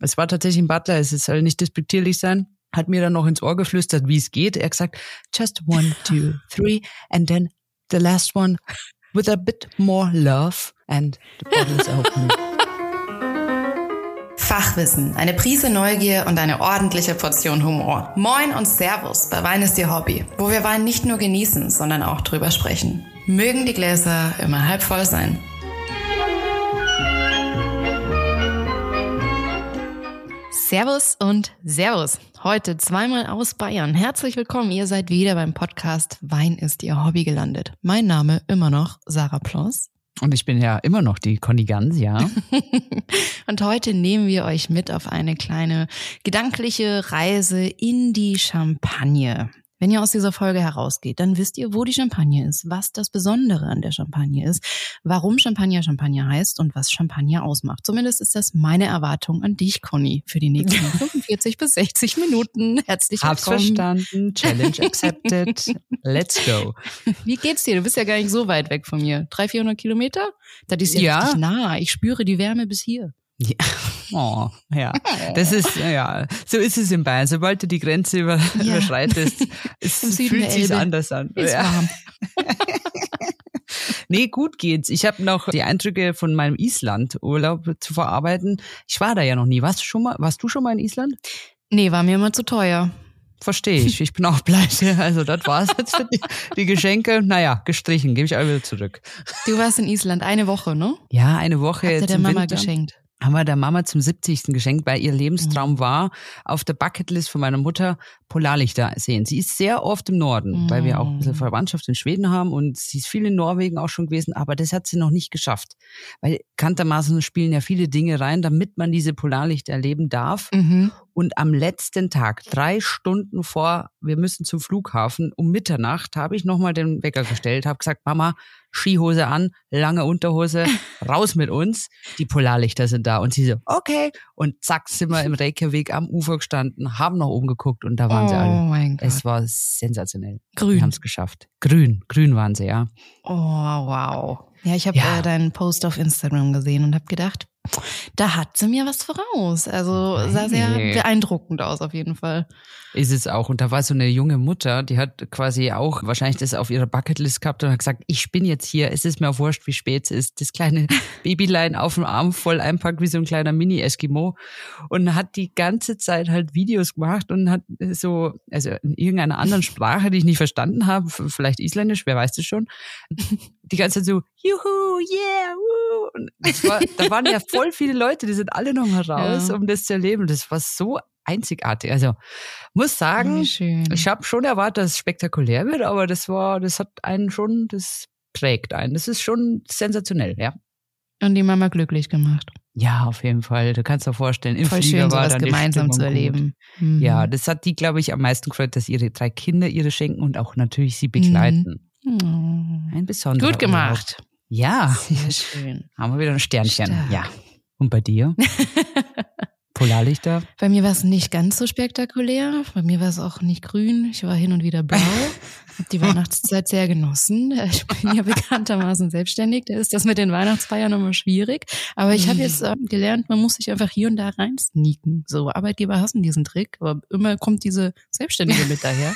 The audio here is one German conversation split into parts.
es war tatsächlich ein Butler, es soll nicht despektierlich sein, hat mir dann noch ins Ohr geflüstert, wie es geht. Er hat gesagt, just one, two, three, and then the last one with a bit more love and the bottle is open. Fachwissen, eine Prise Neugier und eine ordentliche Portion Humor. Moin und Servus bei Wein ist Ihr Hobby, wo wir Wein nicht nur genießen, sondern auch drüber sprechen. Mögen die Gläser immer halb voll sein. Servus und Servus. Heute zweimal aus Bayern. Herzlich willkommen. Ihr seid wieder beim Podcast Wein ist Ihr Hobby gelandet. Mein Name immer noch Sarah Ploss. Und ich bin ja immer noch die Conny Gans, ja. und heute nehmen wir euch mit auf eine kleine gedankliche Reise in die Champagne. Wenn ihr aus dieser Folge herausgeht, dann wisst ihr, wo die Champagne ist, was das Besondere an der Champagne ist, warum Champagner Champagner heißt und was Champagner ausmacht. Zumindest ist das meine Erwartung an dich, Conny, für die nächsten 45 bis 60 Minuten. Herzlich willkommen. Hab's verstanden. Challenge accepted. Let's go. Wie geht's dir? Du bist ja gar nicht so weit weg von mir. 300, 400 Kilometer? Das ist ja, ja. richtig nah. Ich spüre die Wärme bis hier. Ja. Oh, ja. Das ist, ja, so ist es in Bayern. Sobald du die Grenze über, ja. überschreitest, es fühlt sich anders an. Ist ja. warm. nee, gut geht's. Ich habe noch die Eindrücke von meinem Island-Urlaub zu verarbeiten. Ich war da ja noch nie. Warst du schon mal, warst du schon mal in Island? Nee, war mir immer zu teuer. Verstehe ich. Ich bin auch pleite. Also das war's jetzt für die, die Geschenke. Naja, gestrichen. Gebe ich alle wieder zurück. Du warst in Island eine Woche, ne? Ja, eine Woche. Hat dir der Mama Winter. geschenkt? Haben wir der Mama zum 70. geschenkt, weil ihr Lebenstraum mhm. war, auf der Bucketlist von meiner Mutter Polarlichter sehen. Sie ist sehr oft im Norden, mhm. weil wir auch ein bisschen mhm. Verwandtschaft in Schweden haben und sie ist viel in Norwegen auch schon gewesen, aber das hat sie noch nicht geschafft. Weil kantermaßen spielen ja viele Dinge rein, damit man diese Polarlichter erleben darf. Mhm. Und am letzten Tag, drei Stunden vor, wir müssen zum Flughafen, um Mitternacht, habe ich nochmal den Wecker gestellt, habe gesagt, Mama, Skihose an, lange Unterhose, raus mit uns. Die Polarlichter sind da. Und sie so, okay. Und zack, sind wir im Reykjavik am Ufer gestanden, haben nach oben geguckt und da waren oh sie alle. Oh mein Gott. Es war sensationell. Grün. Wir haben es geschafft. Grün, grün waren sie, ja. Oh, wow. Ja, ich habe ja. äh, deinen Post auf Instagram gesehen und habe gedacht, da hat sie mir was voraus. Also sah sehr beeindruckend aus auf jeden Fall. Ist es auch. Und da war so eine junge Mutter, die hat quasi auch wahrscheinlich das auf ihrer Bucketlist gehabt und hat gesagt, ich bin jetzt hier, es ist mir auch wurscht, wie spät es ist. Das kleine Babylein auf dem Arm voll einpackt wie so ein kleiner Mini-Eskimo. Und hat die ganze Zeit halt Videos gemacht und hat so, also in irgendeiner anderen Sprache, die ich nicht verstanden habe, vielleicht Isländisch, wer weiß das schon, die ganze Zeit so, juhu, yeah, woo. Und das war, da waren ja voll viele Leute, die sind alle noch mal raus, ja. um das zu erleben. Das war so einzigartig. Also muss sagen, ich habe schon erwartet, dass es spektakulär wird, aber das war, das hat einen schon, das prägt einen. Das ist schon sensationell, ja. Und die Mama glücklich gemacht. Ja, auf jeden Fall. Du kannst dir vorstellen, im Voll Flieger schön, war dann gemeinsam zu erleben. Mhm. Ja, das hat die, glaube ich, am meisten gefreut, dass ihre drei Kinder ihre schenken und auch natürlich sie begleiten. Mhm. Ein besonderer Gut gemacht. Urlaub. Ja. Sehr schön. Haben wir wieder ein Sternchen. Stark. Ja. Und bei dir? Polarlichter? Bei mir war es nicht ganz so spektakulär. Bei mir war es auch nicht grün. Ich war hin und wieder blau. Hab die Weihnachtszeit sehr genossen. Ich bin ja bekanntermaßen selbstständig. Da ist das mit den Weihnachtsfeiern immer schwierig. Aber ich habe jetzt äh, gelernt, man muss sich einfach hier und da rein sneaken. So, Arbeitgeber hassen diesen Trick, aber immer kommt diese Selbstständige mit daher.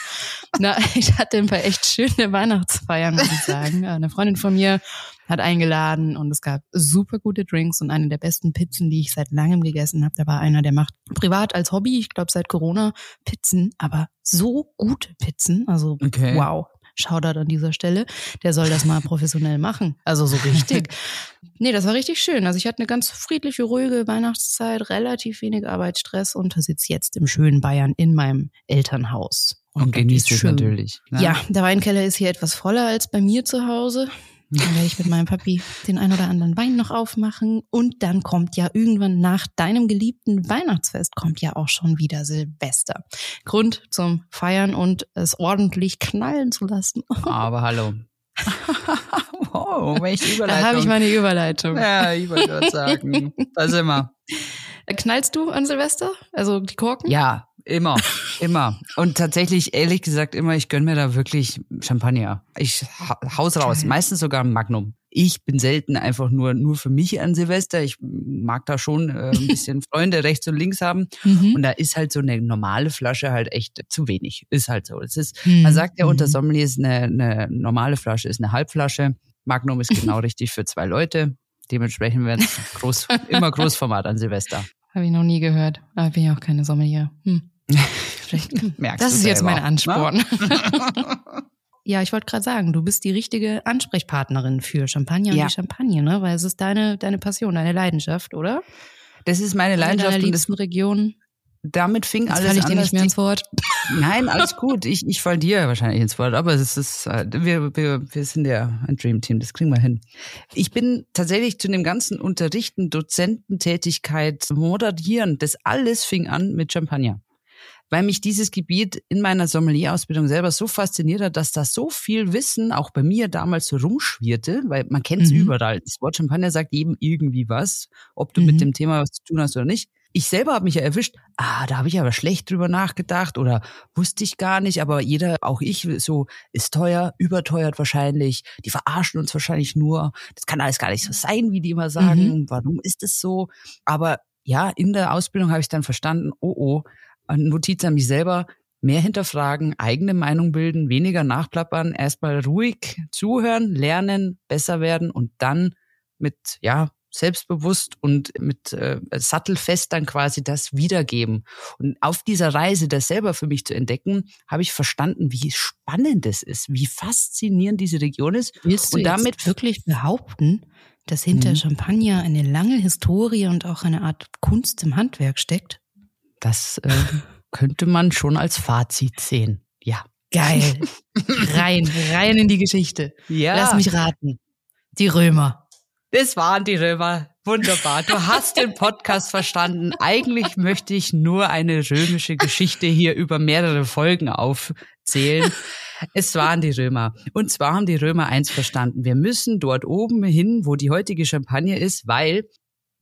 Na, ich hatte ein paar echt schöne Weihnachtsfeiern, muss ich sagen. Eine Freundin von mir hat eingeladen und es gab super gute Drinks und eine der besten Pizzen, die ich seit langem gegessen habe. Da war einer, der macht privat als Hobby, ich glaube seit Corona, Pizzen, aber so gute Pizzen. Also okay. wow. Shoutout an dieser Stelle. Der soll das mal professionell machen. Also so richtig. nee, das war richtig schön. Also ich hatte eine ganz friedliche, ruhige Weihnachtszeit, relativ wenig Arbeitsstress und sitze jetzt im schönen Bayern in meinem Elternhaus. Und, und genießt es natürlich. Ne? Ja, der Weinkeller ist hier etwas voller als bei mir zu Hause. Dann werde ich mit meinem Papi den ein oder anderen Wein noch aufmachen. Und dann kommt ja irgendwann nach deinem geliebten Weihnachtsfest kommt ja auch schon wieder Silvester. Grund zum Feiern und es ordentlich knallen zu lassen. Aber hallo. wow, welche Überleitung. Da habe ich meine Überleitung. Ja, ich wollte gerade sagen. Da sind wir. Knallst du an Silvester? Also die Korken? Ja, immer. Immer. Und tatsächlich, ehrlich gesagt, immer, ich gönn mir da wirklich Champagner. Ich haus raus. Meistens sogar Magnum. Ich bin selten einfach nur, nur für mich an Silvester. Ich mag da schon äh, ein bisschen Freunde rechts und links haben. Mhm. Und da ist halt so eine normale Flasche halt echt zu wenig. Ist halt so. Es ist, mhm. man sagt ja unter mhm. Sommelier ist eine, eine normale Flasche, ist eine Halbflasche. Magnum ist genau richtig für zwei Leute. Dementsprechend werden es groß, immer Großformat an Silvester. Habe ich noch nie gehört. Aber bin ja auch keine Sommelier. Hm. Vielleicht merkst das ist jetzt mein ne? Ansporn. Ja, ich wollte gerade sagen, du bist die richtige Ansprechpartnerin für Champagner ja. und die Champagne, ne? Weil es ist deine, deine Passion, deine Leidenschaft, oder? Das ist meine Leidenschaft. In deiner liebsten Region damit fing Jetzt alles an. ich dir nicht mehr ins Wort. Nein, alles gut. Ich, ich fall dir wahrscheinlich ins Wort, aber es ist, äh, wir, wir, wir sind ja ein Dream Team, das kriegen wir hin. Ich bin tatsächlich zu dem ganzen Unterrichten, Dozententätigkeit, Moderieren, das alles fing an mit Champagner. Weil mich dieses Gebiet in meiner Sommelier-Ausbildung selber so fasziniert hat, dass da so viel Wissen auch bei mir damals so rumschwirrte, weil man kennt es mhm. überall. Das Wort Champagner sagt jedem irgendwie was, ob du mhm. mit dem Thema was zu tun hast oder nicht ich selber habe mich ja erwischt, ah, da habe ich aber schlecht drüber nachgedacht oder wusste ich gar nicht, aber jeder, auch ich, so ist teuer, überteuert wahrscheinlich, die verarschen uns wahrscheinlich nur, das kann alles gar nicht so sein, wie die immer sagen, mhm. warum ist es so? Aber ja, in der Ausbildung habe ich dann verstanden, oh oh, Notiz an mich selber, mehr hinterfragen, eigene Meinung bilden, weniger nachplappern, erstmal ruhig zuhören, lernen, besser werden und dann mit, ja, selbstbewusst und mit äh, sattelfest dann quasi das wiedergeben. Und auf dieser Reise, das selber für mich zu entdecken, habe ich verstanden, wie spannend es ist, wie faszinierend diese Region ist. Willst du und damit wirklich behaupten, dass hinter mhm. Champagner eine lange Historie und auch eine Art Kunst im Handwerk steckt? Das äh, könnte man schon als Fazit sehen. Ja. Geil. rein, rein in die Geschichte. Ja. Lass mich raten. Die Römer. Das waren die Römer. Wunderbar. Du hast den Podcast verstanden. Eigentlich möchte ich nur eine römische Geschichte hier über mehrere Folgen aufzählen. Es waren die Römer. Und zwar haben die Römer eins verstanden. Wir müssen dort oben hin, wo die heutige Champagne ist, weil,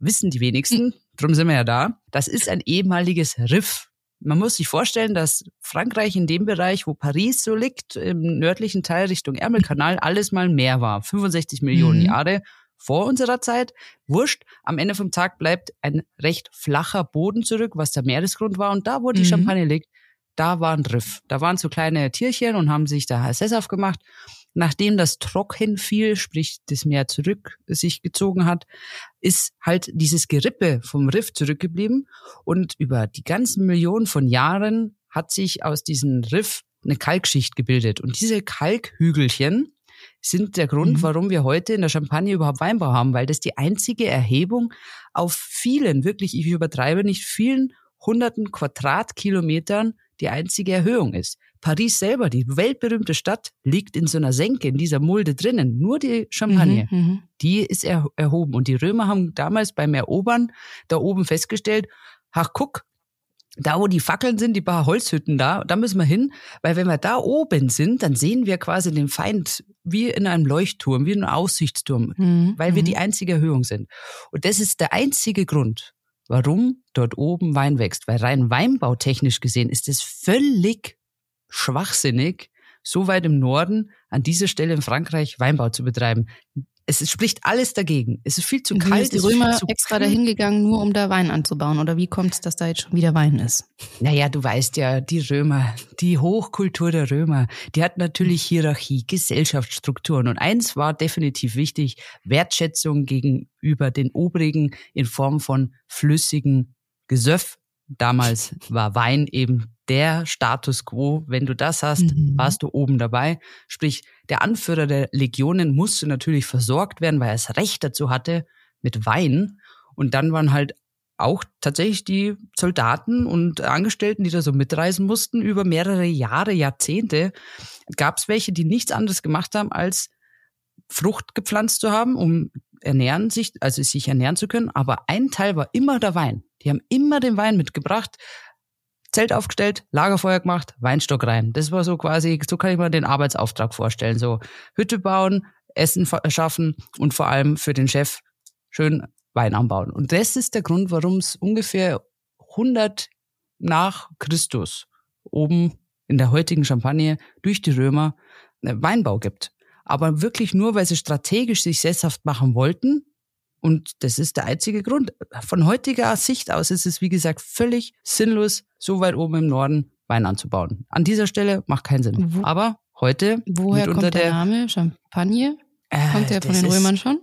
wissen die wenigsten, drum sind wir ja da, das ist ein ehemaliges Riff. Man muss sich vorstellen, dass Frankreich in dem Bereich, wo Paris so liegt, im nördlichen Teil Richtung Ärmelkanal, alles mal mehr war. 65 Millionen mhm. Jahre vor unserer Zeit. Wurscht, am Ende vom Tag bleibt ein recht flacher Boden zurück, was der Meeresgrund war. Und da, wo die mhm. Champagne liegt, da war ein Riff. Da waren so kleine Tierchen und haben sich da sesshaft gemacht. Nachdem das Trocken fiel, sprich das Meer zurück sich gezogen hat, ist halt dieses Gerippe vom Riff zurückgeblieben. Und über die ganzen Millionen von Jahren hat sich aus diesem Riff eine Kalkschicht gebildet. Und diese Kalkhügelchen, sind der Grund, mhm. warum wir heute in der Champagne überhaupt Weinbau haben, weil das die einzige Erhebung auf vielen, wirklich, ich übertreibe nicht, vielen hunderten Quadratkilometern die einzige Erhöhung ist. Paris selber, die weltberühmte Stadt, liegt in so einer Senke, in dieser Mulde drinnen. Nur die Champagne, mhm, mhm. die ist er, erhoben. Und die Römer haben damals beim Erobern da oben festgestellt, ach guck, da wo die Fackeln sind, die paar Holzhütten da, da müssen wir hin, weil wenn wir da oben sind, dann sehen wir quasi den Feind wie in einem Leuchtturm, wie in einem Aussichtsturm, mhm. weil wir die mhm. einzige Erhöhung sind. Und das ist der einzige Grund, warum dort oben Wein wächst, weil rein weinbautechnisch gesehen ist es völlig schwachsinnig, so weit im Norden an dieser Stelle in Frankreich Weinbau zu betreiben es spricht alles dagegen. Es ist viel zu kalt. Ist die Römer extra dahin gegangen, nur um da Wein anzubauen? Oder wie kommt es, dass da jetzt schon wieder Wein ist? Naja, du weißt ja, die Römer, die Hochkultur der Römer, die hat natürlich Hierarchie, Gesellschaftsstrukturen. Und eins war definitiv wichtig, Wertschätzung gegenüber den Obrigen in Form von flüssigen Gesöff. Damals war Wein eben der Status quo. Wenn du das hast, mhm. warst du oben dabei. Sprich, der Anführer der Legionen musste natürlich versorgt werden, weil er das Recht dazu hatte mit Wein. Und dann waren halt auch tatsächlich die Soldaten und Angestellten, die da so mitreisen mussten, über mehrere Jahre, Jahrzehnte, gab es welche, die nichts anderes gemacht haben, als Frucht gepflanzt zu haben, um ernähren sich, also sich ernähren zu können. Aber ein Teil war immer der Wein. Die haben immer den Wein mitgebracht, Zelt aufgestellt, Lagerfeuer gemacht, Weinstock rein. Das war so quasi, so kann ich mir den Arbeitsauftrag vorstellen. So Hütte bauen, Essen schaffen und vor allem für den Chef schön Wein anbauen. Und das ist der Grund, warum es ungefähr 100 nach Christus oben in der heutigen Champagne durch die Römer äh, Weinbau gibt. Aber wirklich nur, weil sie strategisch sich sesshaft machen wollten. Und das ist der einzige Grund. Von heutiger Sicht aus ist es, wie gesagt, völlig sinnlos, so weit oben im Norden Wein anzubauen. An dieser Stelle macht keinen Sinn. Wo, Aber heute. Woher kommt der, Name Champagne? Äh, kommt der von den Römern ist, schon?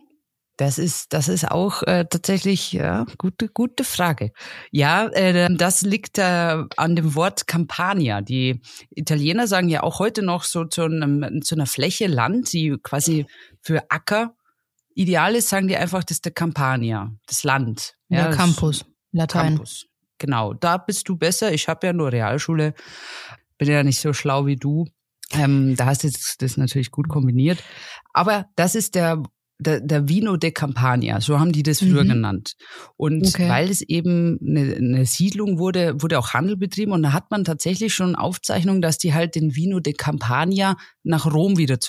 Das ist, das ist auch äh, tatsächlich ja, gute, gute Frage. Ja, äh, das liegt äh, an dem Wort Campania. Die Italiener sagen ja auch heute noch so zu, einem, zu einer Fläche Land, die quasi für Acker ideal ist, sagen die einfach, das ist der Campania, das Land. Ja, ja Campus, Latein. Campus. Genau, da bist du besser. Ich habe ja nur Realschule, bin ja nicht so schlau wie du. Ähm, da hast du das natürlich gut kombiniert. Aber das ist der der, der Vino de Campania, so haben die das früher mhm. genannt. Und okay. weil es eben eine, eine Siedlung wurde, wurde auch Handel betrieben und da hat man tatsächlich schon Aufzeichnungen, dass die halt den Vino de Campania nach Rom wieder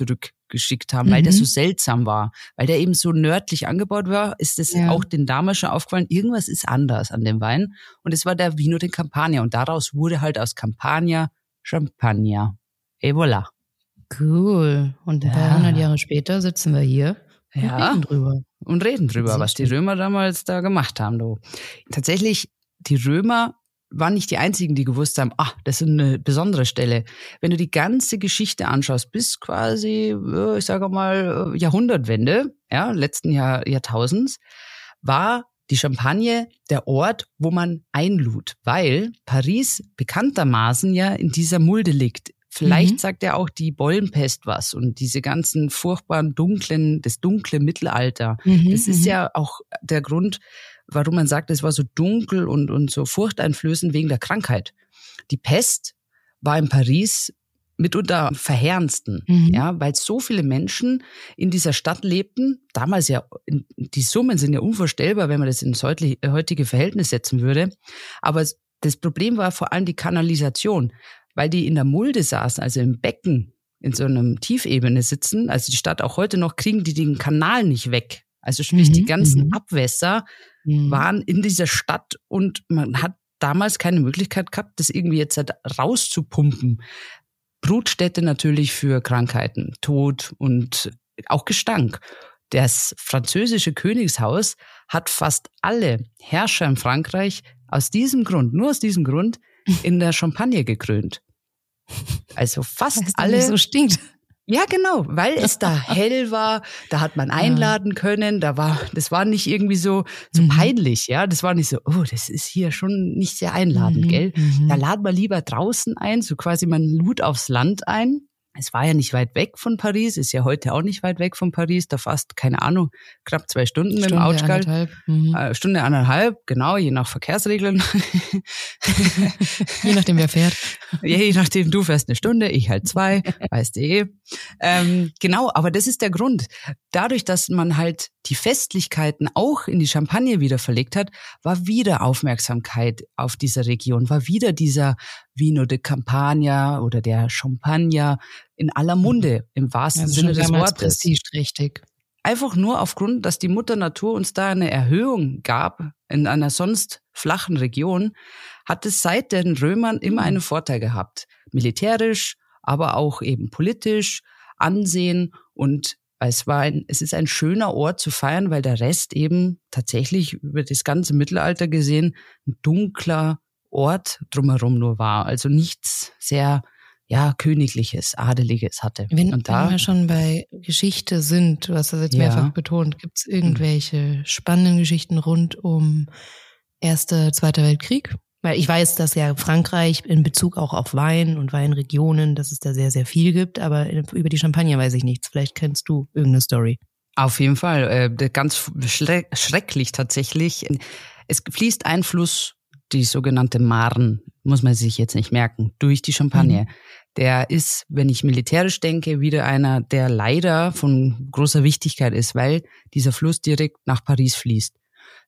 zurückgeschickt haben, mhm. weil der so seltsam war. Weil der eben so nördlich angebaut war, ist es ja. auch den damals schon aufgefallen, irgendwas ist anders an dem Wein. Und es war der Vino de Campania und daraus wurde halt aus Campania Champagner. Et voilà. Cool. Und ja. 300 Jahre später sitzen wir hier ja. Und reden drüber. Und reden drüber, was die Römer damals da gemacht haben. Du. Tatsächlich, die Römer waren nicht die einzigen, die gewusst haben, ach, das ist eine besondere Stelle. Wenn du die ganze Geschichte anschaust, bis quasi, ich sage mal, Jahrhundertwende, ja, letzten Jahr, Jahrtausends, war die Champagne der Ort, wo man einlud, weil Paris bekanntermaßen ja in dieser Mulde liegt, Vielleicht mhm. sagt er auch die Bollenpest was und diese ganzen furchtbaren dunklen, das dunkle Mittelalter. Mhm, das ist mhm. ja auch der Grund, warum man sagt, es war so dunkel und, und so furchteinflößend wegen der Krankheit. Die Pest war in Paris mitunter verheerendsten, mhm. ja, weil so viele Menschen in dieser Stadt lebten. Damals ja, die Summen sind ja unvorstellbar, wenn man das ins heutige Verhältnis setzen würde. Aber das Problem war vor allem die Kanalisation weil die in der Mulde saßen, also im Becken, in so einem Tiefebene sitzen, also die Stadt auch heute noch, kriegen die den Kanal nicht weg. Also sprich, mhm, die ganzen mhm. Abwässer mhm. waren in dieser Stadt und man hat damals keine Möglichkeit gehabt, das irgendwie jetzt halt rauszupumpen. Brutstätte natürlich für Krankheiten, Tod und auch Gestank. Das französische Königshaus hat fast alle Herrscher in Frankreich aus diesem Grund, nur aus diesem Grund, in der Champagne gekrönt. Also fast alle. so stinkt. Ja, genau, weil es da hell war, da hat man einladen können, da war, das war nicht irgendwie so, so mhm. peinlich, ja, das war nicht so, oh, das ist hier schon nicht sehr einladend, mhm. gell? Mhm. Da laden wir lieber draußen ein, so quasi man lud aufs Land ein es war ja nicht weit weg von Paris, ist ja heute auch nicht weit weg von Paris, da fast, keine Ahnung, knapp zwei Stunden Stunde, mit dem Autschgal. Anderthalb. Mhm. Äh, Stunde anderthalb, genau, je nach Verkehrsregeln. je nachdem, wer fährt. Je nachdem, du fährst eine Stunde, ich halt zwei, weißt du eh. Ähm, genau, aber das ist der Grund. Dadurch, dass man halt die Festlichkeiten auch in die Champagne wieder verlegt hat, war wieder Aufmerksamkeit auf dieser Region, war wieder dieser Vino de Campania oder der Champagner in aller Munde, im wahrsten also Sinne des Wortes. richtig. Einfach nur aufgrund, dass die Mutter Natur uns da eine Erhöhung gab in einer sonst flachen Region, hat es seit den Römern immer einen Vorteil gehabt. Militärisch, aber auch eben politisch, Ansehen und es war ein, es ist ein schöner Ort zu feiern, weil der Rest eben tatsächlich über das ganze Mittelalter gesehen ein dunkler Ort drumherum nur war. Also nichts sehr ja, Königliches, Adeliges hatte. Wenn, und da, wenn wir schon bei Geschichte sind, du hast das jetzt ja. mehrfach betont, gibt es irgendwelche spannenden Geschichten rund um Erster, Zweiter Weltkrieg? Weil ich weiß, dass ja Frankreich in Bezug auch auf Wein und Weinregionen, dass es da sehr, sehr viel gibt, aber über die Champagne weiß ich nichts. Vielleicht kennst du irgendeine Story. Auf jeden Fall, äh, ganz schrecklich tatsächlich. Es fließt ein Fluss, die sogenannte Marne, muss man sich jetzt nicht merken, durch die Champagne. Mhm. Der ist, wenn ich militärisch denke, wieder einer, der leider von großer Wichtigkeit ist, weil dieser Fluss direkt nach Paris fließt.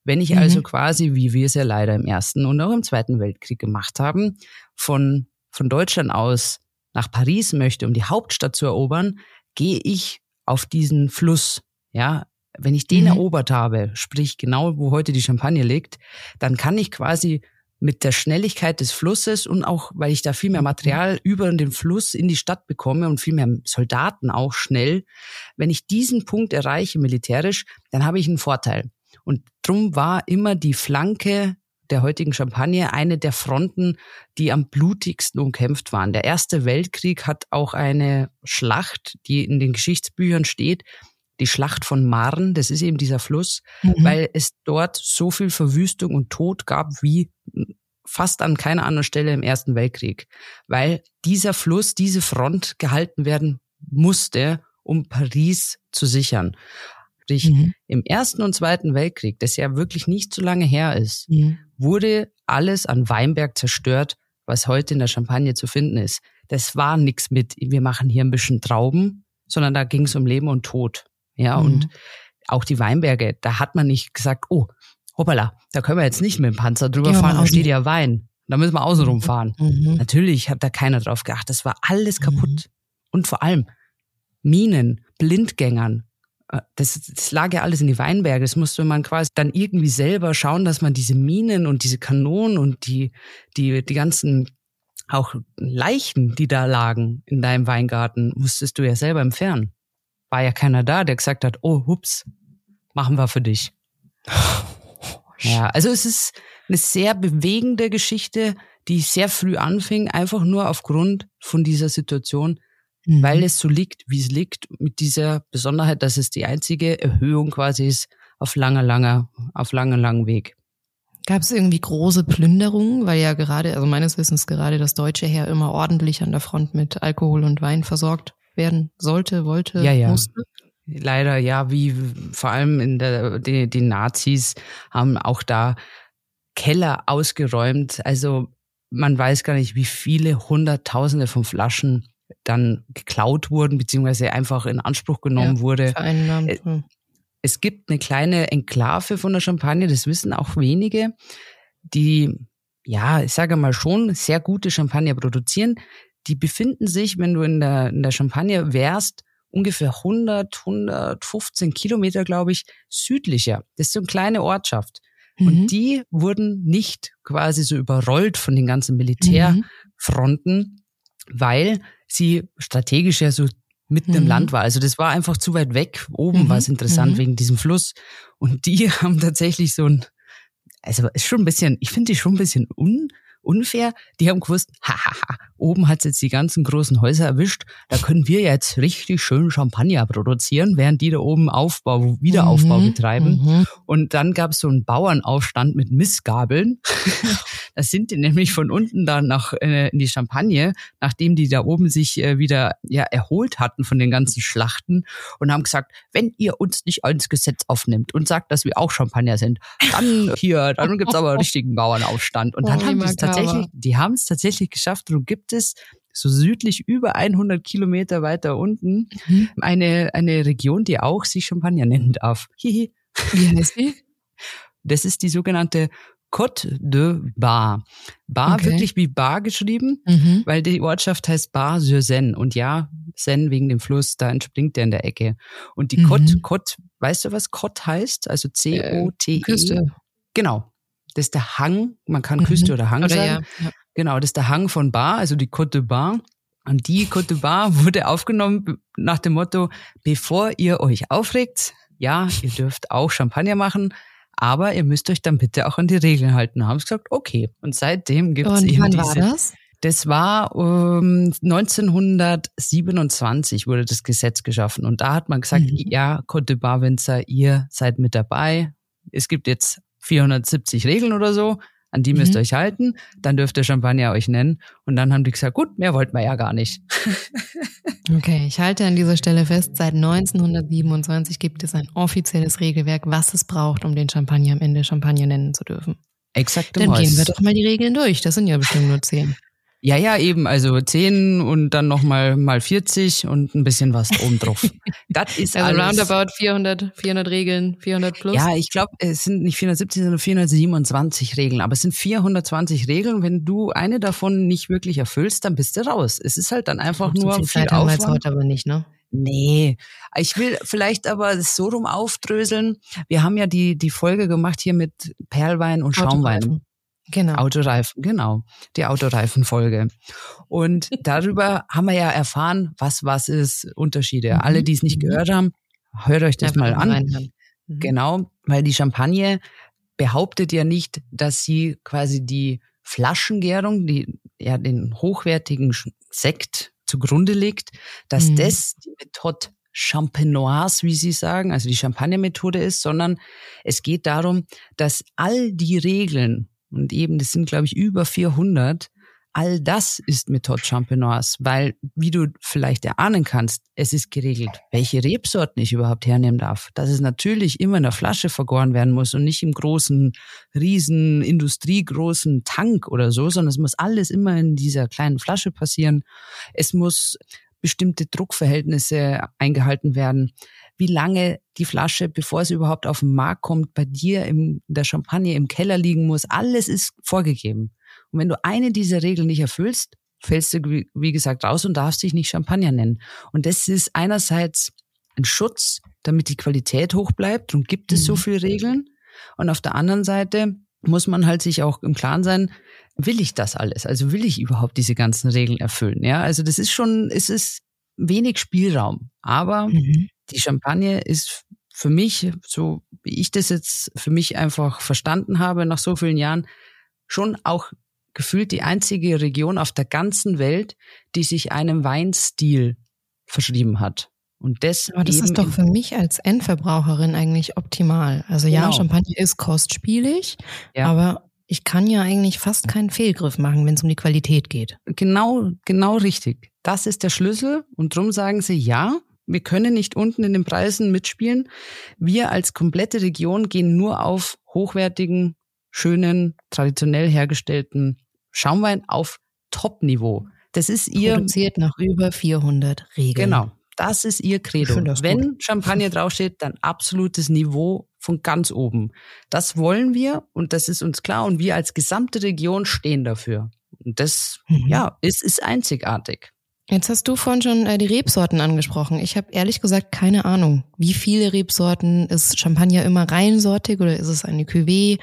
Wenn ich mhm. also quasi, wie wir es ja leider im Ersten und auch im Zweiten Weltkrieg gemacht haben, von, von Deutschland aus nach Paris möchte, um die Hauptstadt zu erobern, gehe ich auf diesen Fluss. Ja, wenn ich den mhm. erobert habe, sprich genau wo heute die Champagne liegt, dann kann ich quasi mit der Schnelligkeit des Flusses und auch, weil ich da viel mehr Material über den Fluss in die Stadt bekomme und viel mehr Soldaten auch schnell, wenn ich diesen Punkt erreiche militärisch, dann habe ich einen Vorteil. Und drum war immer die Flanke der heutigen Champagne eine der Fronten, die am blutigsten umkämpft waren. Der Erste Weltkrieg hat auch eine Schlacht, die in den Geschichtsbüchern steht, die Schlacht von Marne, das ist eben dieser Fluss, mhm. weil es dort so viel Verwüstung und Tod gab wie fast an keiner anderen Stelle im Ersten Weltkrieg, weil dieser Fluss, diese Front gehalten werden musste, um Paris zu sichern. Sprich, mhm. im Ersten und Zweiten Weltkrieg, das ja wirklich nicht so lange her ist, mhm. wurde alles an Weinberg zerstört, was heute in der Champagne zu finden ist. Das war nichts mit, wir machen hier ein bisschen Trauben, sondern da ging es um Leben und Tod. Ja, mhm. und auch die Weinberge, da hat man nicht gesagt, oh, hoppala, da können wir jetzt nicht mit dem Panzer drüber fahren, da steht ja Wein. Da müssen wir außen rumfahren. Mhm. Natürlich hat da keiner drauf geachtet. Das war alles kaputt. Mhm. Und vor allem Minen, Blindgängern, äh, das, das lag ja alles in die Weinberge. Das musste man quasi dann irgendwie selber schauen, dass man diese Minen und diese Kanonen und die, die, die ganzen auch Leichen, die da lagen in deinem Weingarten, musstest du ja selber entfernen. War ja keiner da, der gesagt hat, oh, hups, machen wir für dich. ja, also es ist eine sehr bewegende Geschichte, die sehr früh anfing, einfach nur aufgrund von dieser Situation, mhm. weil es so liegt, wie es liegt, mit dieser Besonderheit, dass es die einzige Erhöhung quasi ist auf langer, langer, auf langer, langen Weg. Gab es irgendwie große Plünderungen, weil ja gerade, also meines Wissens gerade das deutsche Heer immer ordentlich an der Front mit Alkohol und Wein versorgt werden sollte, wollte, ja, ja. musste? Leider ja, wie vor allem in der die, die Nazis haben auch da Keller ausgeräumt. Also man weiß gar nicht, wie viele Hunderttausende von Flaschen dann geklaut wurden, beziehungsweise einfach in Anspruch genommen ja, wurde. Vereinnahmt. Äh. Es gibt eine kleine Enklave von der Champagne, das wissen auch wenige, die, ja, ich sage mal schon, sehr gute Champagner produzieren. Die befinden sich, wenn du in der, in der Champagne wärst, ungefähr 100, 115 Kilometer, glaube ich, südlicher. Das ist so eine kleine Ortschaft. Mhm. Und die wurden nicht quasi so überrollt von den ganzen Militärfronten, mhm. weil sie strategisch ja so mitten mhm. im Land war. Also das war einfach zu weit weg. Oben mhm. war es interessant mhm. wegen diesem Fluss. Und die haben tatsächlich so ein, also ist schon ein bisschen, ich finde die schon ein bisschen un, unfair. Die haben gewusst, hahaha, oben hat's jetzt die ganzen großen Häuser erwischt. Da können wir jetzt richtig schön Champagner produzieren, während die da oben Aufbau, Wiederaufbau mhm, betreiben. Mhm. Und dann gab's so einen Bauernaufstand mit Missgabeln. da sind die nämlich von unten dann nach äh, in die Champagne, nachdem die da oben sich äh, wieder ja erholt hatten von den ganzen Schlachten und haben gesagt, wenn ihr uns nicht ins Gesetz aufnimmt und sagt, dass wir auch Champagner sind, dann hier, dann gibt's aber einen richtigen Bauernaufstand. Und dann oh, haben die es tatsächlich, die haben es tatsächlich geschafft und gibt es so südlich über 100 Kilometer weiter unten mhm. eine, eine Region, die auch sich Champagner nennen darf. Hihi. Wie heißt die? Das ist die sogenannte Côte de Bar. Bar okay. wirklich wie Bar geschrieben, mhm. weil die Ortschaft heißt Bar sur Seine. Und ja, Seine wegen dem Fluss, da entspringt der in der Ecke. Und die mhm. Côte, Côte, weißt du, was Côte heißt? Also C-O-T-E. Äh, Küste. Genau. Das ist der Hang, man kann mhm. Küste oder Hang oder sagen. Ja, ja. Genau, das ist der Hang von Bar, also die Côte de Bar. Und die Côte de Bar wurde aufgenommen nach dem Motto, bevor ihr euch aufregt, ja, ihr dürft auch Champagner machen, aber ihr müsst euch dann bitte auch an die Regeln halten. Haben sie gesagt, okay. Und seitdem gibt es eben wann diese. War das? Das war um, 1927 wurde das Gesetz geschaffen und da hat man gesagt, mhm. ja, Côte de Bar Winzer, ihr seid mit dabei. Es gibt jetzt 470 Regeln oder so, an die müsst ihr mhm. euch halten, dann dürft ihr Champagner euch nennen. Und dann haben die gesagt, gut, mehr wollten wir ja gar nicht. okay, ich halte an dieser Stelle fest, seit 1927 gibt es ein offizielles Regelwerk, was es braucht, um den Champagner am Ende Champagner nennen zu dürfen. Exakt. Dann gehen wir doch mal die Regeln durch. Das sind ja bestimmt nur zehn. Ja, ja, eben, also 10 und dann nochmal mal 40 und ein bisschen was obendrauf. das ist also alles. roundabout 400, 400 Regeln, 400 plus? Ja, ich glaube, es sind nicht 470, sondern 427 Regeln, aber es sind 420 Regeln. Wenn du eine davon nicht wirklich erfüllst, dann bist du raus. Es ist halt dann einfach nur viel, viel Zeit Aufwand. Haben wir jetzt heute aber nicht, ne? Nee, ich will vielleicht aber so rum aufdröseln. Wir haben ja die, die Folge gemacht hier mit Perlwein und Schaumwein. Genau. Autoreifen, genau. Die Autoreifenfolge. Und darüber haben wir ja erfahren, was was ist, Unterschiede. Mhm. Alle, die es nicht gehört haben, hört euch das Einfach mal an. Mhm. Genau, weil die Champagne behauptet ja nicht, dass sie quasi die Flaschengärung, die ja den hochwertigen Sekt zugrunde legt, dass Mhm. das die Methode Champenoise, wie sie sagen, also die Champagner-Methode ist, sondern es geht darum, dass all die Regeln, und eben, das sind, glaube ich, über 400, all das ist Methode Champenoise, weil, wie du vielleicht erahnen kannst, es ist geregelt, welche Rebsorten ich überhaupt hernehmen darf. Dass es natürlich immer in der Flasche vergoren werden muss und nicht im großen, riesen, industriegroßen Tank oder so, sondern es muss alles immer in dieser kleinen Flasche passieren. Es muss bestimmte Druckverhältnisse eingehalten werden. Wie lange die Flasche, bevor sie überhaupt auf den Markt kommt, bei dir in der Champagne im Keller liegen muss, alles ist vorgegeben. Und wenn du eine dieser Regeln nicht erfüllst, fällst du, wie- gesagt, raus und darfst dich nicht Champagner nennen. Und das ist einerseits ein Schutz, damit die Qualität hoch bleibt. Darum gibt es so Mhm. viele Regeln. Und auf der anderen Seite muss man halt sich auch im Klaren sein, will ich das alles? Also will ich überhaupt diese ganzen Regeln erfüllen? Ja, also das ist schon, es ist wenig Spielraum. Aber Mhm. Die Champagne ist für mich, so wie ich das jetzt für mich einfach verstanden habe nach so vielen Jahren, schon auch gefühlt die einzige Region auf der ganzen Welt, die sich einem Weinstil verschrieben hat. Und das, Aber das ist doch für mich als Endverbraucherin eigentlich optimal. Also ja, Genau. Champagner ist kostspielig, Ja. aber ich kann ja eigentlich fast keinen Fehlgriff machen, wenn es um die Qualität geht. Genau, genau richtig. Das ist der Schlüssel. Und drum sagen sie, ja, wir können nicht unten in den Preisen mitspielen. Wir als komplette Region gehen nur auf hochwertigen, schönen, traditionell hergestellten Schaumwein auf Top-Niveau. Das ist ihr, Produziert nach über 400 Regeln. genau, das ist ihr Credo. Wenn Champagner draufsteht, dann absolutes Niveau von ganz oben. Das wollen wir und das ist uns klar und wir als gesamte Region stehen dafür. Und das, Mhm. ja, ist, ist einzigartig. Jetzt hast du vorhin schon äh, die Rebsorten angesprochen. Ich habe ehrlich gesagt keine Ahnung, wie viele Rebsorten ist Champagner immer reinsortig oder ist es eine Cuvée?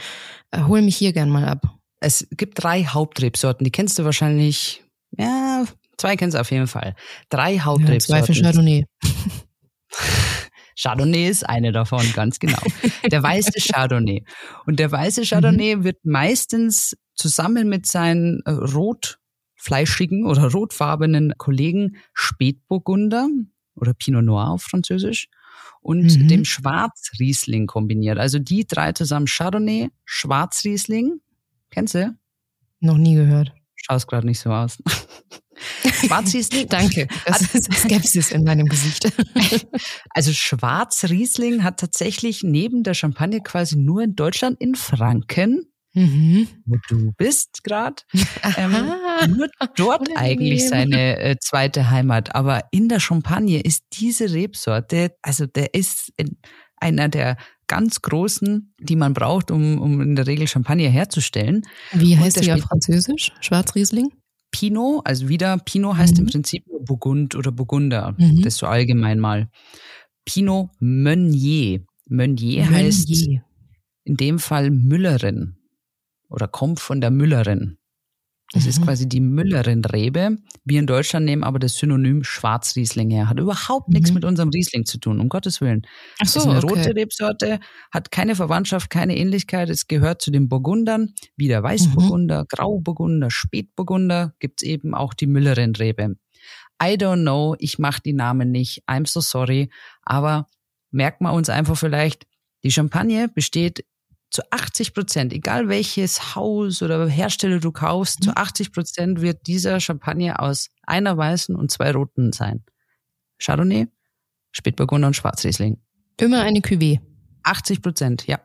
Äh, hol mich hier gern mal ab. Es gibt drei Hauptrebsorten, die kennst du wahrscheinlich, ja, zwei kennst du auf jeden Fall. Drei Ja, Hauptrebsorten. Zweifel Chardonnay. Chardonnay ist eine davon, ganz genau. Der weiße Chardonnay. Und der weiße Chardonnay wird meistens zusammen mit seinen äh, rotfleischigen oder rotfarbenen Kollegen Spätburgunder oder Pinot Noir auf Französisch und Mhm. dem Schwarzriesling kombiniert. Also die drei zusammen Chardonnay, Schwarzriesling. Kennst du? Noch nie gehört. Schaust gerade nicht so aus. Schwarzriesling. Danke. Das ist Skepsis in meinem Gesicht. Also Schwarzriesling hat tatsächlich neben der Champagne quasi nur in Deutschland, in Franken, mhm. wo du bist gerade, ähm, nur dort eigentlich seine äh, zweite Heimat. Aber in der Champagne ist diese Rebsorte, also der ist in, einer der ganz großen, die man braucht, um, um in der Regel Champagner herzustellen. Wie heißt der die auf Französisch? Schwarzriesling? Pinot, also wieder, Pinot heißt im Mhm. Prinzip nur Burgund oder Burgunder. Mhm. Das so allgemein mal. Pinot Meunier. Meunier heißt Meunier. in dem Fall Müllerin oder kommt von der Müllerin. Das ist Mhm. quasi die Müllerin-Rebe. Wir in Deutschland nehmen aber das Synonym Schwarzriesling her. Hat überhaupt nichts Mhm. mit unserem Riesling zu tun, um Gottes Willen. Ach so, ist eine okay. rote Rebsorte, hat keine Verwandtschaft, keine Ähnlichkeit. Es gehört zu den Burgundern, wie der Weißburgunder, Mhm. Grauburgunder, Spätburgunder, gibt's eben auch die Müllerin-Rebe. I don't know, ich mache die Namen nicht, I'm so sorry, aber merkt man uns einfach vielleicht, die Champagne besteht zu 80 Prozent, egal welches Haus oder Hersteller du kaufst, Mhm. zu 80 Prozent wird dieser Champagner aus einer weißen und zwei roten sein. Chardonnay, Spätburgunder und Schwarzriesling. Immer eine Cuvée. 80 Prozent, ja.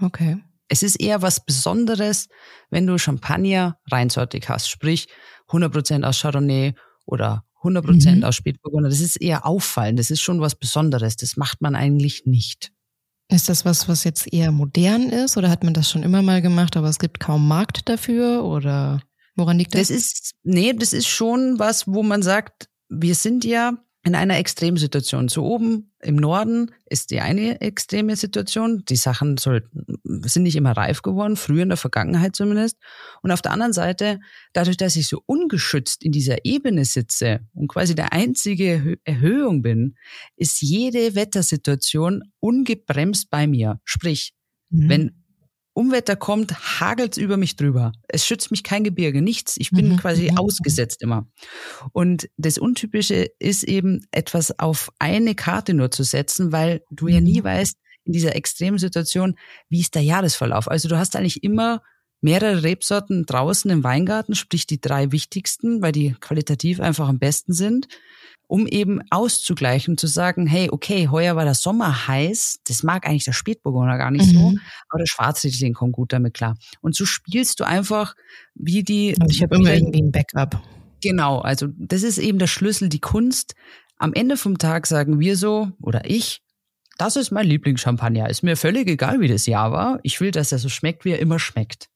Okay. Es ist eher was Besonderes, wenn du Champagner reinsortig hast, sprich 100 Prozent aus Chardonnay oder 100 Prozent Mhm. aus Spätburgunder. Das ist eher auffallend. Das ist schon was Besonderes. Das macht man eigentlich nicht. Ist das was, was jetzt eher modern ist oder hat man das schon immer mal gemacht, aber es gibt kaum Markt dafür oder woran liegt das? Das ist, nee, das ist schon was, wo man sagt, wir sind ja in einer Extremsituation. So oben im Norden ist die eine extreme Situation. Die Sachen sollten, sind nicht immer reif geworden, früher in der Vergangenheit zumindest. Und auf der anderen Seite, dadurch, dass ich so ungeschützt in dieser Ebene sitze und quasi der einzige Erhöhung bin, ist jede Wettersituation ungebremst bei mir. Sprich, mhm. wenn Umwetter kommt, hagelt's über mich drüber. Es schützt mich kein Gebirge, nichts. Ich bin mhm. quasi mhm. ausgesetzt immer. Und das Untypische ist eben, etwas auf eine Karte nur zu setzen, weil du ja nie mhm. weißt, in dieser extremen Situation, wie ist der Jahresverlauf. Also du hast eigentlich immer mehrere Rebsorten draußen im Weingarten, sprich die drei wichtigsten, weil die qualitativ einfach am besten sind um eben auszugleichen, zu sagen, hey, okay, heuer war der Sommer heiß, das mag eigentlich der Spätburgunder gar nicht mhm. so, aber der Schwarzriesling kommt gut damit klar. Und so spielst du einfach wie die. Also ich habe immer irgendwie ein Backup. Genau, also das ist eben der Schlüssel, die Kunst. Am Ende vom Tag sagen wir so, oder ich, das ist mein Lieblingschampagner. Ist mir völlig egal, wie das Jahr war. Ich will, dass er so schmeckt, wie er immer schmeckt.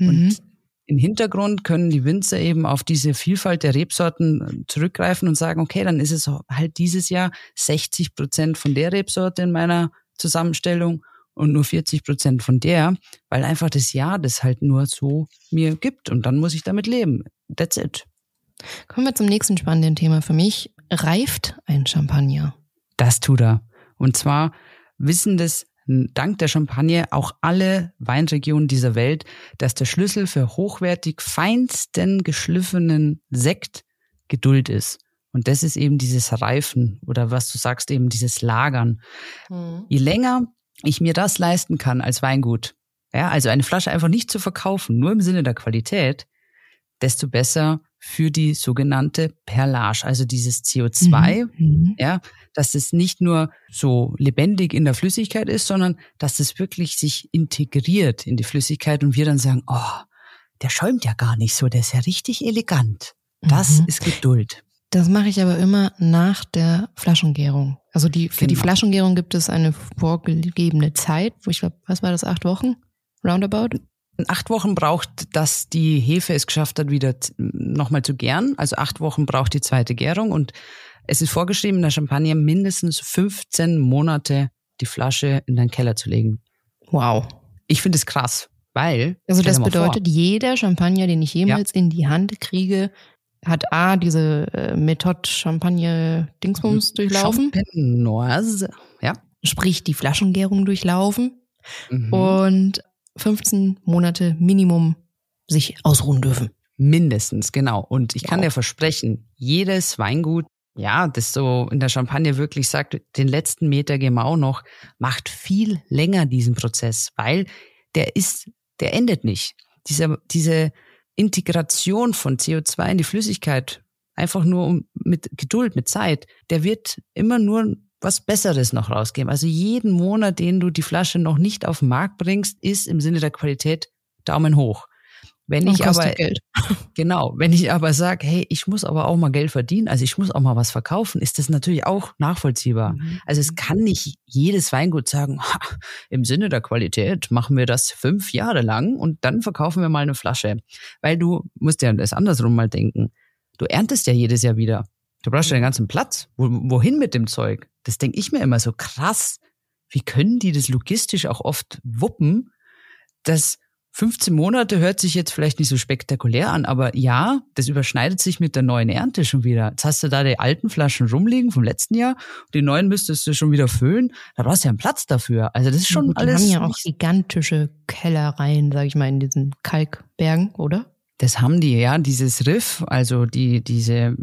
Mhm. Und im Hintergrund können die Winzer eben auf diese Vielfalt der Rebsorten äh, zurückgreifen und sagen, okay, dann ist es halt dieses Jahr 60 Prozent von der Rebsorte in meiner Zusammenstellung und nur 40 Prozent von der, weil einfach das Jahr das halt nur so mir gibt und dann muss ich damit leben. That's it. Kommen wir zum nächsten spannenden Thema für mich. Reift ein Champagner? Das tut er. Und zwar wissen das dank der Champagne auch alle Weinregionen dieser Welt, dass der Schlüssel für hochwertig feinsten geschliffenen Sekt Geduld ist. Und das ist eben dieses Reifen oder was du sagst, eben dieses Lagern. Mhm. Je länger ich mir das leisten kann als Weingut, ja, also eine Flasche einfach nicht zu verkaufen, nur im Sinne der Qualität, desto besser für die sogenannte Perlage, also dieses CO2, mhm. mhm. ja, dass es nicht nur so lebendig in der Flüssigkeit ist, sondern dass es wirklich sich integriert in die Flüssigkeit und wir dann sagen, oh, der schäumt ja gar nicht so, der ist ja richtig elegant. Das mhm. ist Geduld. Das mache ich aber immer nach der Flaschengärung. Also die, für genau. die Flaschengärung gibt es eine vorgegebene Zeit, wo ich glaube, was war das, acht Wochen? Roundabout? Acht Wochen braucht, dass die Hefe es geschafft hat, wieder nochmal zu gären. Also acht Wochen braucht die zweite Gärung und es ist vorgeschrieben, in der Champagne mindestens 15 Monate die Flasche in deinen Keller zu legen. Wow. Ich finde es krass, weil. Also das bedeutet, vor, jeder Champagner, den ich jemals ja. in die Hand kriege, hat A, diese äh, Methode Champagne Dingsbums durchlaufen. Champenoise, ja. Sprich, die Flaschengärung durchlaufen. Mhm. Und 15 Monate Minimum sich ausruhen dürfen. Mindestens, genau. Und ich kann dir versprechen, jedes Weingut, ja, das so in der Champagne wirklich sagt, den letzten Meter Gemau noch, macht viel länger diesen Prozess, weil der ist, der endet nicht. Diese, diese Integration von CO2 in die Flüssigkeit, einfach nur um, mit Geduld, mit Zeit, der wird immer nur was Besseres noch rausgeben. Also jeden Monat, den du die Flasche noch nicht auf den Markt bringst, ist im Sinne der Qualität Daumen hoch. Wenn ich aber Geld. genau, wenn ich aber sage, hey, ich muss aber auch mal Geld verdienen, also ich muss auch mal was verkaufen, ist das natürlich auch nachvollziehbar. Mhm. Also es kann nicht jedes Weingut sagen, ha, im Sinne der Qualität machen wir das fünf Jahre lang und dann verkaufen wir mal eine Flasche, weil du musst ja das andersrum mal denken. Du erntest ja jedes Jahr wieder. Du brauchst ja den ganzen Platz. wohin mit dem Zeug? Das denke ich mir immer so krass. Wie können die das logistisch auch oft wuppen, dass 15 Monate hört sich jetzt vielleicht nicht so spektakulär an, aber ja, das überschneidet sich mit der neuen Ernte schon wieder. Jetzt hast du da die alten Flaschen rumliegen vom letzten Jahr, die neuen müsstest du schon wieder füllen. Da brauchst du ja einen Platz dafür. Also das ist schon ja, alles. Wir haben ja auch gigantische Kellereien, sag ich mal, in diesen Kalkbergen, oder? Das haben die, ja, dieses Riff, also die, diese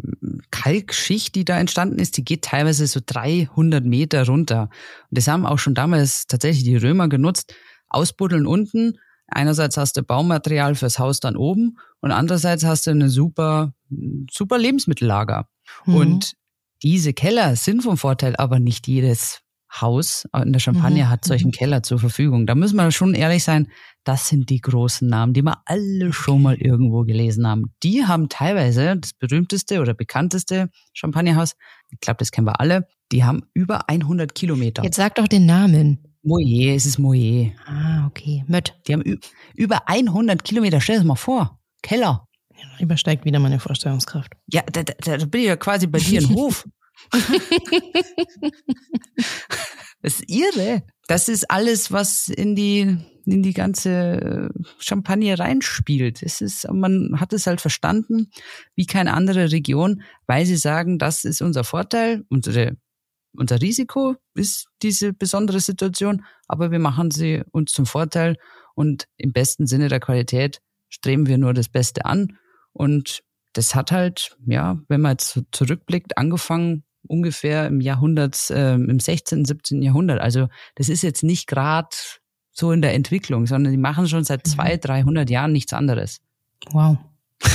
Kalkschicht, die da entstanden ist, die geht teilweise so 300 Meter runter. Und das haben auch schon damals tatsächlich die Römer genutzt. Ausbuddeln unten. Einerseits hast du Baumaterial fürs Haus dann oben und andererseits hast du eine super, super Lebensmittellager. Mhm. Und diese Keller sind vom Vorteil, aber nicht jedes Haus in der Champagne mhm. hat solchen mhm. Keller zur Verfügung. Da müssen wir schon ehrlich sein, das sind die großen Namen, die wir alle schon mal irgendwo gelesen haben. Die haben teilweise das berühmteste oder bekannteste Champagnerhaus, ich glaube, das kennen wir alle, die haben über 100 Kilometer. Jetzt sag doch den Namen. Moyer, es ist Moyer. Ah, okay. Mött. Die haben über 100 Kilometer, stell dir das mal vor. Keller. Ja, übersteigt wieder meine Vorstellungskraft. Ja, da, da, da bin ich ja quasi bei dir im Hof. das ist irre. Das ist alles, was in die in die ganze Champagne reinspielt. Es ist, man hat es halt verstanden, wie keine andere Region, weil sie sagen, das ist unser Vorteil, unsere, unser Risiko ist diese besondere Situation, aber wir machen sie uns zum Vorteil und im besten Sinne der Qualität streben wir nur das Beste an. Und das hat halt, ja, wenn man jetzt zurückblickt, angefangen ungefähr im Jahrhundert, äh, im 16., 17. Jahrhundert. Also das ist jetzt nicht gerade so in der Entwicklung, sondern die machen schon seit mhm. dreihundert Jahren nichts anderes. Wow.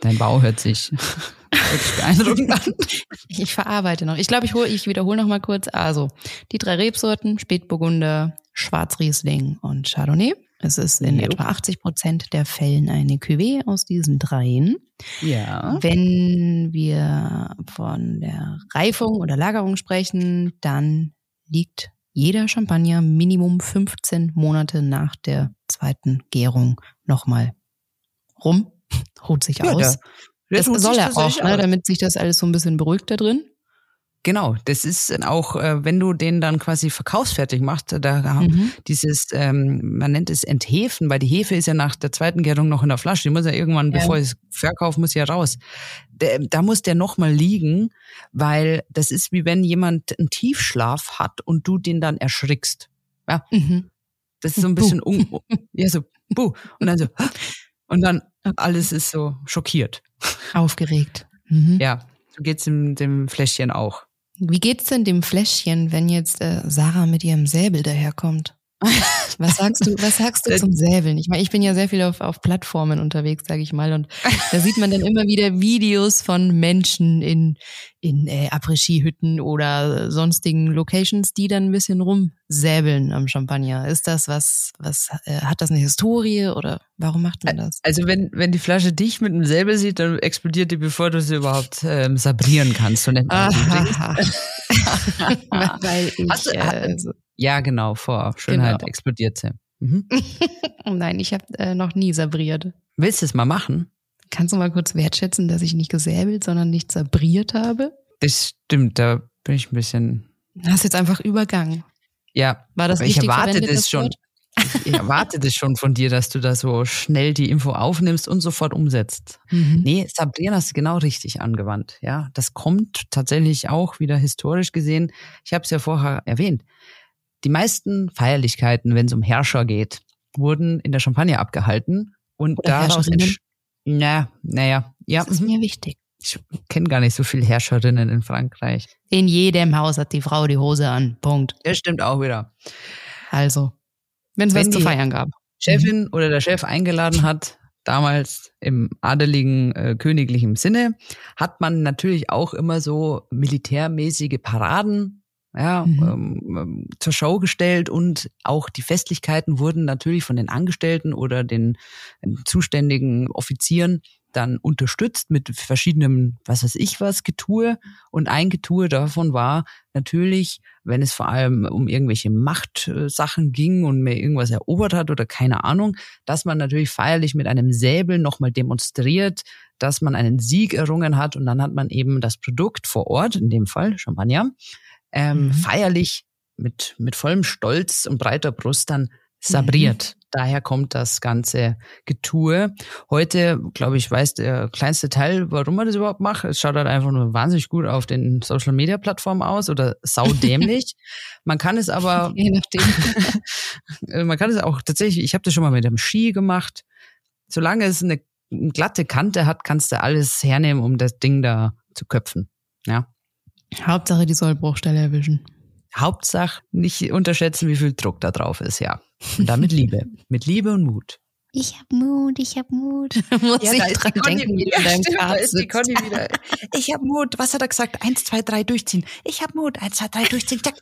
Dein Bau hört sich beeindruckend an. Ich verarbeite noch. Ich glaube, ich, hol, ich wiederhole noch mal kurz. Also, die drei Rebsorten, Spätburgunder, Schwarzriesling und Chardonnay. Es ist in jo. etwa 80 Prozent der Fällen eine Cuvée aus diesen dreien. Ja. Wenn wir von der Reifung oder Lagerung sprechen, dann liegt jeder Champagner Minimum 15 Monate nach der zweiten Gärung nochmal rum, ruht sich ja, aus. Der, das soll er auch, ne, damit sich das alles so ein bisschen beruhigt da drin. Genau, das ist auch, äh, wenn du den dann quasi verkaufsfertig machst, da mhm. dieses, ähm, man nennt es Enthefen, weil die Hefe ist ja nach der zweiten Gärung noch in der Flasche, die muss ja irgendwann, ja. bevor ich es verkaufe, muss ja raus. Der, da muss der nochmal liegen, weil das ist wie wenn jemand einen Tiefschlaf hat und du den dann erschrickst. Ja. Mhm. Das ist so ein bisschen, un, ja, so, buh. Und dann so, und dann alles ist so schockiert. Aufgeregt. Mhm. Ja, so geht's dem, dem Fläschchen auch. Wie geht's denn dem Fläschchen, wenn jetzt äh, Sarah mit ihrem Säbel daherkommt? Was sagst du, was sagst du zum Säbeln? Ich meine, ich bin ja sehr viel auf, auf Plattformen unterwegs, sage ich mal, und da sieht man dann immer wieder Videos von Menschen in, in äh, Après-Ski-Hütten oder sonstigen Locations, die dann ein bisschen rumsäbeln am Champagner. Ist das was, was äh, hat das eine Historie oder warum macht man das? Also wenn, wenn die Flasche dich mit einem Säbel sieht, dann explodiert die, bevor du sie überhaupt ähm, sabrieren kannst. So nennt man Weil ich, Hast du, äh, ja, genau, vor Schönheit genau. explodiert sie. Mhm. Nein, ich habe äh, noch nie sabriert. Willst du es mal machen? Kannst du mal kurz wertschätzen, dass ich nicht gesäbelt, sondern nicht sabriert habe? Das stimmt, da bin ich ein bisschen. Hast jetzt einfach übergangen. Ja, war das ich erwarte das schon. Ich erwarte das schon von dir, dass du da so schnell die Info aufnimmst und sofort umsetzt. Mhm. Nee, Sabrieren hast du genau richtig angewandt. Ja, das kommt tatsächlich auch wieder historisch gesehen. Ich habe es ja vorher erwähnt. Die meisten Feierlichkeiten, wenn es um Herrscher geht, wurden in der Champagne abgehalten und Oder daraus na, naja, ja. Das ist mir wichtig. Ich kenne gar nicht so viele Herrscherinnen in Frankreich. In jedem Haus hat die Frau die Hose an. Punkt. Das stimmt auch wieder. Also, wenn es was zu feiern gab. Chefin mhm. oder der Chef eingeladen hat, damals im adeligen äh, königlichen Sinne, hat man natürlich auch immer so militärmäßige Paraden ja, mhm. ähm, ähm, zur Show gestellt und auch die Festlichkeiten wurden natürlich von den Angestellten oder den zuständigen Offizieren dann unterstützt mit verschiedenen, was weiß ich was, Getue. Und ein Getue davon war natürlich, wenn es vor allem um irgendwelche Machtsachen ging und mir irgendwas erobert hat oder keine Ahnung, dass man natürlich feierlich mit einem Säbel nochmal demonstriert, dass man einen Sieg errungen hat und dann hat man eben das Produkt vor Ort, in dem Fall Champagner, ähm, mhm. feierlich mit, mit vollem Stolz und breiter Brust dann sabriert. Mhm. Daher kommt das ganze Getue. Heute, glaube ich, weiß der kleinste Teil, warum man das überhaupt macht. Es schaut halt einfach nur wahnsinnig gut auf den Social Media Plattformen aus oder saudämlich. man kann es aber, je nachdem, man kann es auch tatsächlich, ich habe das schon mal mit dem Ski gemacht. Solange es eine glatte Kante hat, kannst du alles hernehmen, um das Ding da zu köpfen. Ja. Hauptsache die Sollbruchstelle erwischen. Hauptsache nicht unterschätzen, wie viel Druck da drauf ist, ja. Und damit Liebe. Mit Liebe und Mut. Ich hab Mut, ich hab Mut. Muss ja, ich dran denken, wie du ja, stimmt, da ist die Conny wieder. Ich hab Mut. Was hat er gesagt? Eins, zwei, drei, durchziehen. Ich hab Mut. Eins, zwei, drei, durchziehen. Zack.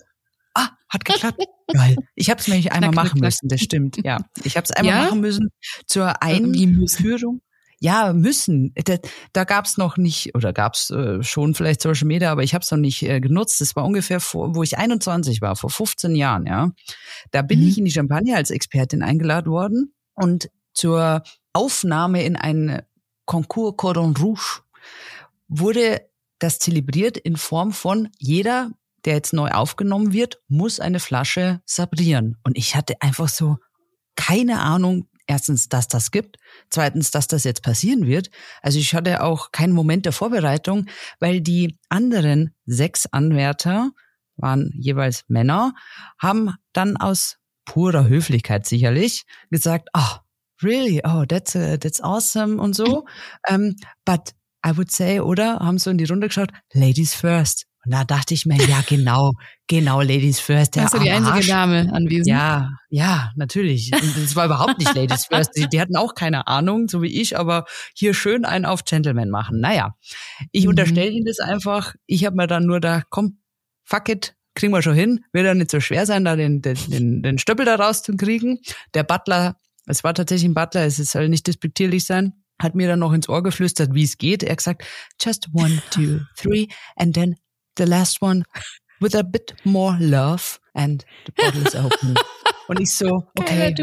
Ah, hat geklappt. Geil. Ich habe es nämlich einmal machen müssen, das stimmt. Ja, ich habe es einmal ja? machen müssen zur Einführung ja, müssen. Da, da gab es noch nicht, oder gab es äh, schon vielleicht Social Media, aber ich habe es noch nicht äh, genutzt. Das war ungefähr, vor, wo ich 21 war, vor 15 Jahren, ja. Da bin mhm. ich in die Champagne als Expertin eingeladen worden und zur Aufnahme in ein Concours Cordon Rouge wurde das zelebriert in Form von jeder, der jetzt neu aufgenommen wird, muss eine Flasche sabrieren. Und ich hatte einfach so keine Ahnung, erstens, dass das gibt, zweitens, dass das jetzt passieren wird. Also ich hatte auch keinen Moment der Vorbereitung, weil die anderen sechs Anwärter waren jeweils Männer, haben dann aus purer Höflichkeit sicherlich gesagt, oh, really, oh, that's, uh, that's awesome und so. Um, ähm, but I would say, oder, haben so in die Runde geschaut, ladies first. Und da dachte ich mir, ja, genau, genau, Ladies First. Der Hast du die einzige Arsch. Dame anwesend? Ja, ja, natürlich. Und es war überhaupt nicht Ladies First. Die, die, hatten auch keine Ahnung, so wie ich, aber hier schön einen auf Gentleman machen. Naja, ich mhm. unterstelle Ihnen das einfach. Ich habe mir dann nur da, komm, fuck it, kriegen wir schon hin. Wird ja nicht so schwer sein, da den, den, den Stöppel da rauszukriegen. Der Butler, es war tatsächlich ein Butler, es soll nicht despektierlich sein, hat mir dann noch ins Ohr geflüstert, wie es geht. Er hat gesagt, just one, two, three, and then the last one with a bit more love and the bottle is open. Und ich so, okay,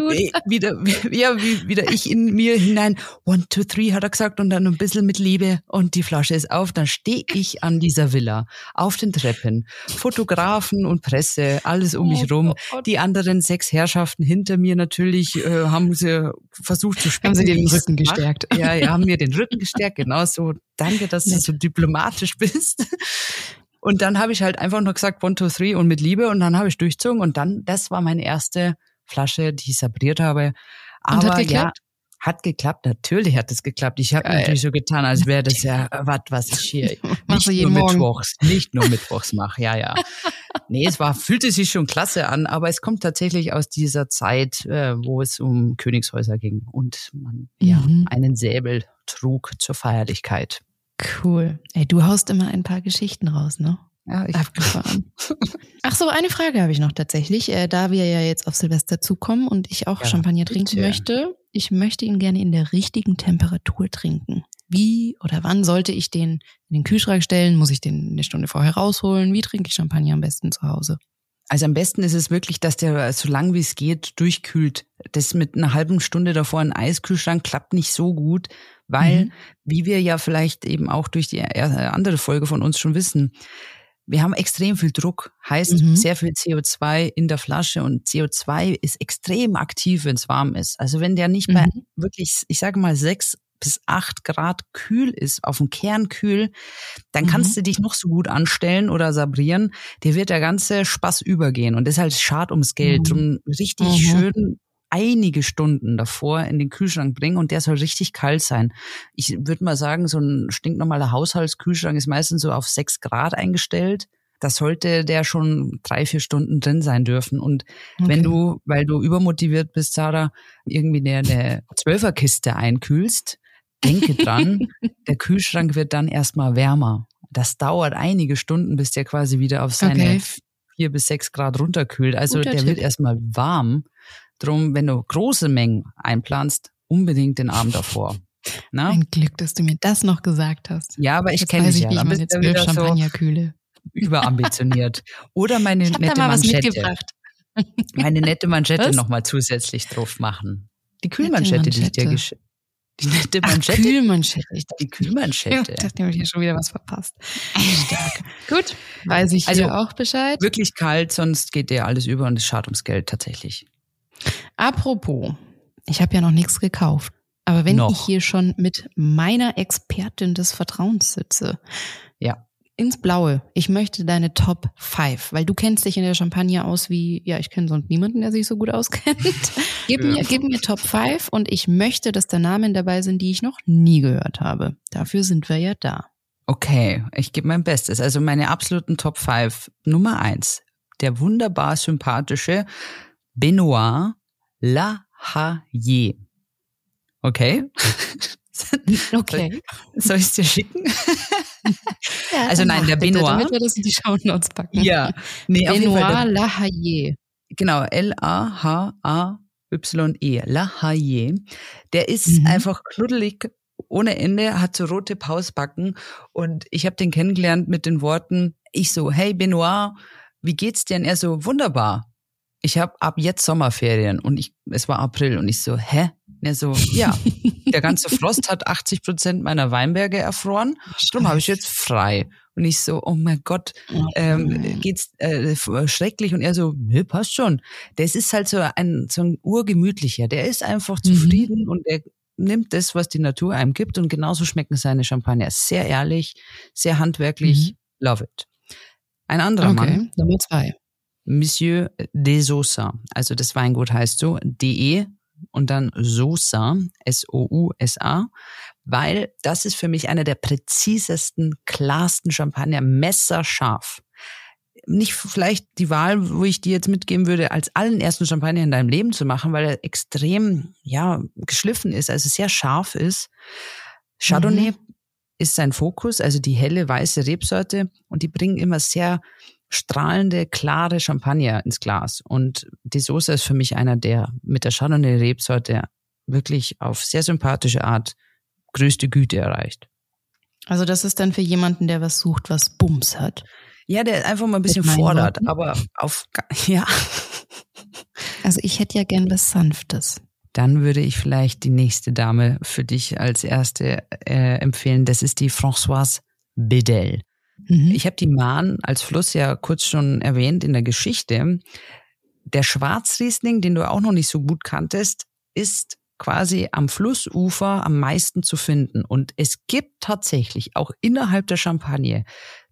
wieder, ja, wieder ich in mir hinein. One, two, three hat er gesagt und dann ein bisschen mit Liebe und die Flasche ist auf. Dann stehe ich an dieser Villa auf den Treppen. Fotografen und Presse, alles um mich oh rum. Die anderen sechs Herrschaften hinter mir natürlich äh, haben sie versucht zu spielen. Haben sie den Rücken gestärkt? Ja, ja, haben mir den Rücken gestärkt. Genau so. Danke, dass du so diplomatisch bist. Und dann habe ich halt einfach nur gesagt, one, two, three und mit Liebe und dann habe ich durchzogen und dann, das war meine erste Flasche, die ich sabriert habe. Aber und hat geklappt? ja, hat geklappt, natürlich hat es geklappt. Ich habe natürlich so getan, als wäre das ja was, was ich hier nicht nur Morgen. mittwochs, nicht nur mittwochs mache. Ja, ja. Nee, es war, fühlte sich schon klasse an, aber es kommt tatsächlich aus dieser Zeit, äh, wo es um Königshäuser ging und man mhm. ja einen Säbel trug zur Feierlichkeit. Cool. Ey, du haust immer ein paar Geschichten raus, ne? Ja, ich Abgefahren. Ach so, eine Frage habe ich noch tatsächlich. Äh, da wir ja jetzt auf Silvester zukommen und ich auch ja, Champagner trinken bitte. möchte, ich möchte ihn gerne in der richtigen Temperatur trinken. Wie oder wann sollte ich den in den Kühlschrank stellen? Muss ich den eine Stunde vorher rausholen? Wie trinke ich Champagner am besten zu Hause? Also am besten ist es wirklich, dass der so lang wie es geht durchkühlt. Das mit einer halben Stunde davor in Eiskühlschrank klappt nicht so gut, weil, mhm. wie wir ja vielleicht eben auch durch die äh, andere Folge von uns schon wissen, wir haben extrem viel Druck, heißt mhm. sehr viel CO2 in der Flasche und CO2 ist extrem aktiv, wenn es warm ist. Also wenn der nicht mhm. bei wirklich, ich sage mal, sechs bis acht Grad kühl ist, auf dem Kern kühl, dann kannst mhm. du dich noch so gut anstellen oder sabrieren. Der wird der ganze Spaß übergehen und das ist halt schad ums Geld. Mhm. Drum richtig mhm. schön einige Stunden davor in den Kühlschrank bringen und der soll richtig kalt sein. Ich würde mal sagen, so ein stinknormaler Haushaltskühlschrank ist meistens so auf sechs Grad eingestellt. Da sollte der schon drei, vier Stunden drin sein dürfen. Und okay. wenn du, weil du übermotiviert bist, Sarah, irgendwie eine, eine Zwölferkiste einkühlst, denke dran, der Kühlschrank wird dann erstmal wärmer. Das dauert einige Stunden, bis der quasi wieder auf seine okay. vier bis sechs Grad runterkühlt. Also Guter der Tipp. wird erstmal warm. Drum, wenn du große Mengen einplanst, unbedingt den Abend davor. Na? Ein Glück, dass du mir das noch gesagt hast. Ja, aber ich kenne dich ja. Dann bist du wieder Champagner kühle. überambitioniert. Oder meine ich nette da mal Manschette. Was mitgebracht. meine nette Manschette nochmal zusätzlich drauf machen. Die Kühlmanschette, die ich dir geschickt die nette Manschette. Ach, Kühlmanschette. Ich dachte, die Kühlmanschette. Ich dachte, ich hier schon wieder was verpasst. Stark. Gut, weiß ich also auch Bescheid. Wirklich kalt, sonst geht dir alles über und es schadet ums Geld tatsächlich. Apropos, ich habe ja noch nichts gekauft. Aber wenn noch. ich hier schon mit meiner Expertin des Vertrauens sitze, ja. ins Blaue, ich möchte deine Top 5, weil du kennst dich in der Champagne aus wie, ja, ich kenne sonst niemanden, der sich so gut auskennt. gib, ja. mir, gib mir Top 5 und ich möchte, dass da Namen dabei sind, die ich noch nie gehört habe. Dafür sind wir ja da. Okay, ich gebe mein Bestes. Also meine absoluten Top 5. Nummer 1, der wunderbar sympathische Benoit Lahaye. Okay? Okay. Soll ich es dir schicken? Ja, also nein, der Benoit. Damit wir das in die Shownotes packen. Ja. Nee, Benoit Lahaye. Genau, L-A-H-A-Y-E. Lahaye. Der ist mhm. einfach knuddelig ohne Ende, hat so rote Pausbacken und ich habe den kennengelernt mit den Worten, ich so, hey Benoit, wie geht's dir? Und er so, wunderbar ich habe ab jetzt Sommerferien und ich, es war April und ich so, hä? Und er so, ja, der ganze Frost hat 80 Prozent meiner Weinberge erfroren, darum habe ich jetzt frei. Und ich so, oh mein Gott, ähm, geht's äh, schrecklich? Und er so, nö, passt schon. Das ist halt so ein, so ein urgemütlicher. Der ist einfach mhm. zufrieden mhm. und er nimmt das, was die Natur einem gibt. Und genauso schmecken seine Champagner. Sehr ehrlich, sehr handwerklich. Mhm. Love it. Ein anderer okay, Mann. Nummer zwei. Monsieur de Sosa. Also das Weingut heißt so, DE und dann Sosa, S-O-U-S-A, weil das ist für mich einer der präzisesten, klarsten Champagner, messerscharf. Nicht vielleicht die Wahl, wo ich dir jetzt mitgeben würde, als allen ersten Champagner in deinem Leben zu machen, weil er extrem, ja, geschliffen ist, also sehr scharf ist. Chardonnay mhm. ist sein Fokus, also die helle weiße Rebsorte und die bringen immer sehr strahlende, klare Champagner ins Glas. Und die Soße ist für mich einer, der mit der Chardonnay-Rebsorte wirklich auf sehr sympathische Art größte Güte erreicht. Also das ist dann für jemanden, der was sucht, was Bums hat. Ja, der einfach mal ein bisschen fordert, Worten. aber auf, ja. Also ich hätte ja gern was Sanftes. Dann würde ich vielleicht die nächste Dame für dich als erste äh, empfehlen. Das ist die Françoise Bedel. Mhm. Ich habe die Mahn als Fluss ja kurz schon erwähnt in der Geschichte. Der Schwarzriesling, den du auch noch nicht so gut kanntest, ist quasi am Flussufer am meisten zu finden. Und es gibt tatsächlich auch innerhalb der Champagne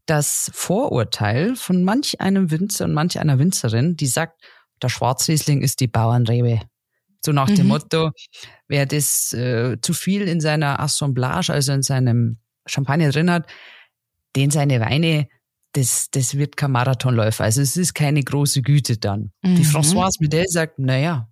das Vorurteil von manch einem Winzer und manch einer Winzerin, die sagt, der Schwarzriesling ist die Bauernrebe. So nach mhm. dem Motto, wer das äh, zu viel in seiner Assemblage, also in seinem Champagner drin hat, den seine Weine, das, das wird kein Marathonläufer. Also es ist keine große Güte dann. Mhm. Die Françoise Medel sagt, naja,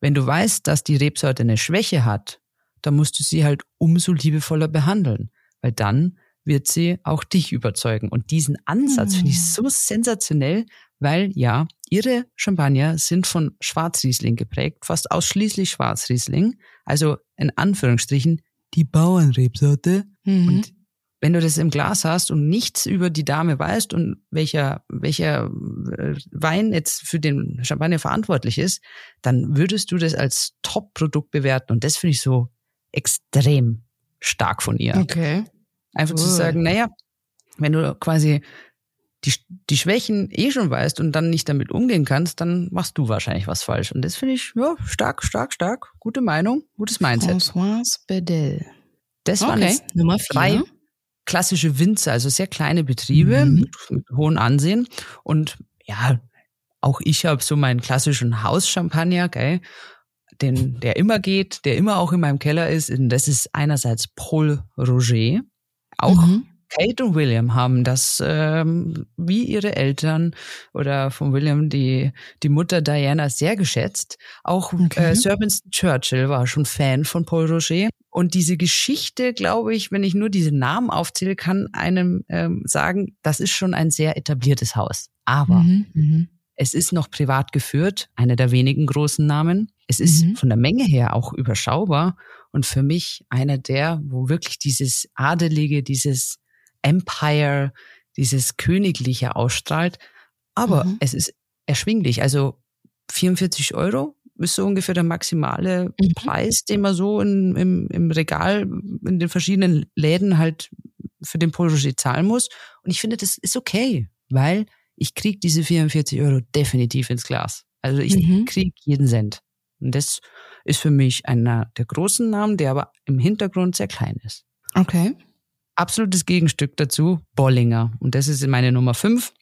wenn du weißt, dass die Rebsorte eine Schwäche hat, dann musst du sie halt umso liebevoller behandeln, weil dann wird sie auch dich überzeugen. Und diesen Ansatz mhm. finde ich mhm. so sensationell, weil ja, ihre Champagner sind von Schwarzriesling geprägt, fast ausschließlich Schwarzriesling, also in Anführungsstrichen die Bauernrebsorte. Mhm. Und wenn du das im Glas hast und nichts über die Dame weißt und welcher, welcher äh, Wein jetzt für den Champagner verantwortlich ist, dann würdest du das als Top-Produkt bewerten. Und das finde ich so extrem stark von ihr. Okay. Einfach cool. zu sagen, naja, wenn du quasi die, die Schwächen eh schon weißt und dann nicht damit umgehen kannst, dann machst du wahrscheinlich was falsch. Und das finde ich, ja, stark, stark, stark. Gute Meinung, gutes Mindset. Françoise Bedell. Das okay. waren jetzt Nummer vier. drei klassische Winzer, also sehr kleine Betriebe mhm. mit, mit hohem Ansehen. Und ja, auch ich habe so meinen klassischen Hauschampagner, gell, den, der immer geht, der immer auch in meinem Keller ist. Und das ist einerseits Paul Roger. Auch mhm. Kate und William haben das, ähm, wie ihre Eltern oder von William die, die Mutter Diana sehr geschätzt. Auch okay. äh, Sir Winston Churchill war schon Fan von Paul Roger. Und diese Geschichte, glaube ich, wenn ich nur diese Namen aufzähle, kann einem ähm, sagen, das ist schon ein sehr etabliertes Haus. Aber mhm, mhm. es ist noch privat geführt, einer der wenigen großen Namen. Es ist mhm. von der Menge her auch überschaubar und für mich einer der, wo wirklich dieses Adelige, dieses Empire, dieses Königliche ausstrahlt. Aber mhm. es ist erschwinglich. Also 44 Euro ist so ungefähr der maximale mhm. Preis, den man so in, im, im Regal in den verschiedenen Läden halt für den Roger zahlen muss. Und ich finde, das ist okay, weil ich krieg diese 44 Euro definitiv ins Glas. Also ich mhm. krieg jeden Cent. Und das ist für mich einer der großen Namen, der aber im Hintergrund sehr klein ist. Okay absolutes Gegenstück dazu, Bollinger. Und das ist meine Nummer fünf,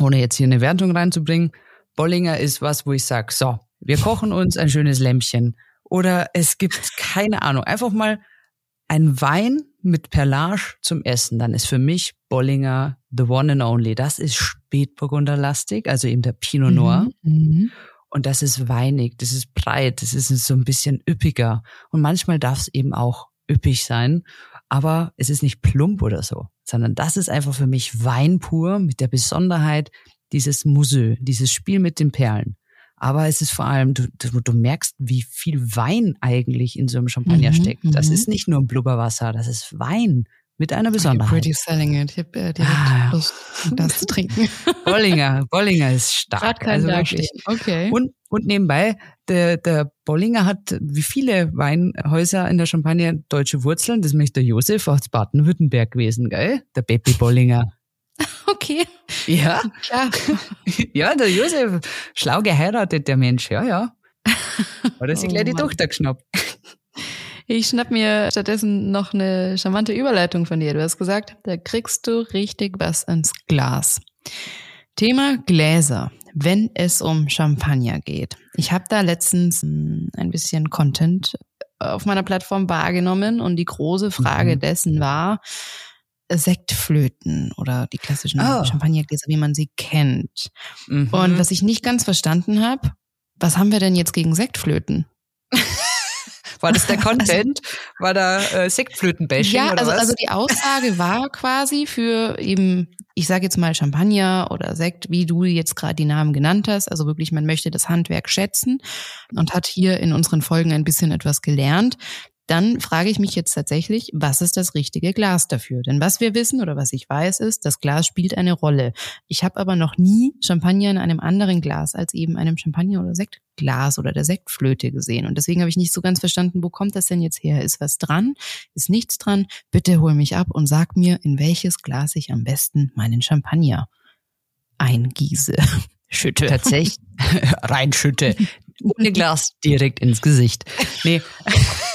ohne jetzt hier eine Wertung reinzubringen. Bollinger ist was, wo ich sage, so, wir kochen uns ein schönes Lämpchen. Oder es gibt keine Ahnung, einfach mal ein Wein mit Perlage zum Essen. Dann ist für mich Bollinger the one and only. Das ist Spätburgunderlastig, also eben der Pinot Noir. Mhm. mhm. Und das ist weinig, das ist breit, das ist so ein bisschen üppiger. Und manchmal darf es eben auch üppig sein aber es ist nicht plump oder so, sondern das ist einfach für mich Wein pur mit der Besonderheit dieses Museu, dieses Spiel mit den Perlen. Aber es ist vor allem, du, du, merkst, wie viel Wein eigentlich in so einem Champagner mhm, steckt. Das mhm. ist nicht nur Blubberwasser, das ist Wein. mit einer Besonderheit. Pretty selling it. Ich habe äh, direkt ah. Lust, das zu trinken. Bollinger, Bollinger ist stark. also wirklich. Okay. Und, und nebenbei, der, der Bollinger hat wie viele Weinhäuser in der Champagne deutsche Wurzeln. Das möchte der Josef aus Baden-Württemberg gewesen, gell? Der Beppi Bollinger. Okay. Ja. Klar. Ja, der Josef, schlau geheiratet, der Mensch, ja, ja. Hat er sich oh, gleich die Tochter geschnappt. Ich schnapp mir stattdessen noch eine charmante Überleitung von dir. Du hast gesagt, da kriegst du richtig was ins Glas. Thema Gläser, wenn es um Champagner geht. Ich habe da letztens hm, ein bisschen Content auf meiner Plattform wahrgenommen und die große Frage mhm. dessen war, Sektflöten oder die klassischen oh. Champagnergläser, wie man sie kennt. Mhm. Und was ich nicht ganz verstanden habe, was haben wir denn jetzt gegen Sektflöten? War das der Content? War da äh, Sektflötenbashing ja, oder also, was? also die Aussage war quasi für eben, ich sage jetzt mal Champagner oder Sekt, wie du jetzt gerade die Namen genannt hast. Also wirklich, man möchte das Handwerk schätzen und hat hier in unseren Folgen ein bisschen etwas gelernt dann frage ich mich jetzt tatsächlich, was ist das richtige Glas dafür? Denn was wir wissen oder was ich weiß ist, das Glas spielt eine Rolle. Ich habe aber noch nie Champagner in einem anderen Glas als eben einem Champagner oder Sektglas oder der Sektflöte gesehen. Und deswegen habe ich nicht so ganz verstanden, wo kommt das denn jetzt her? Ist was dran? Ist nichts dran? Bitte hol mich ab und sag mir, in welches Glas ich am besten meinen Champagner eingieße. Schütte. Tatsächlich reinschütte. Ohne Glas direkt ins Gesicht. Nee.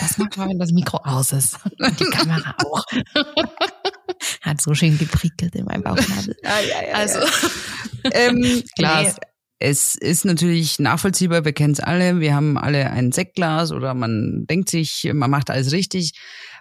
Das macht man, wenn das Mikro aus ist. Und die Kamera auch. Hat so schön geprickelt in meinem Bauchnabel. Ja, ja, ja, also, ähm, Glas. Nee. Es ist natürlich nachvollziehbar, wir kennen es alle, wir haben alle ein Sektglas oder man denkt sich, man macht alles richtig.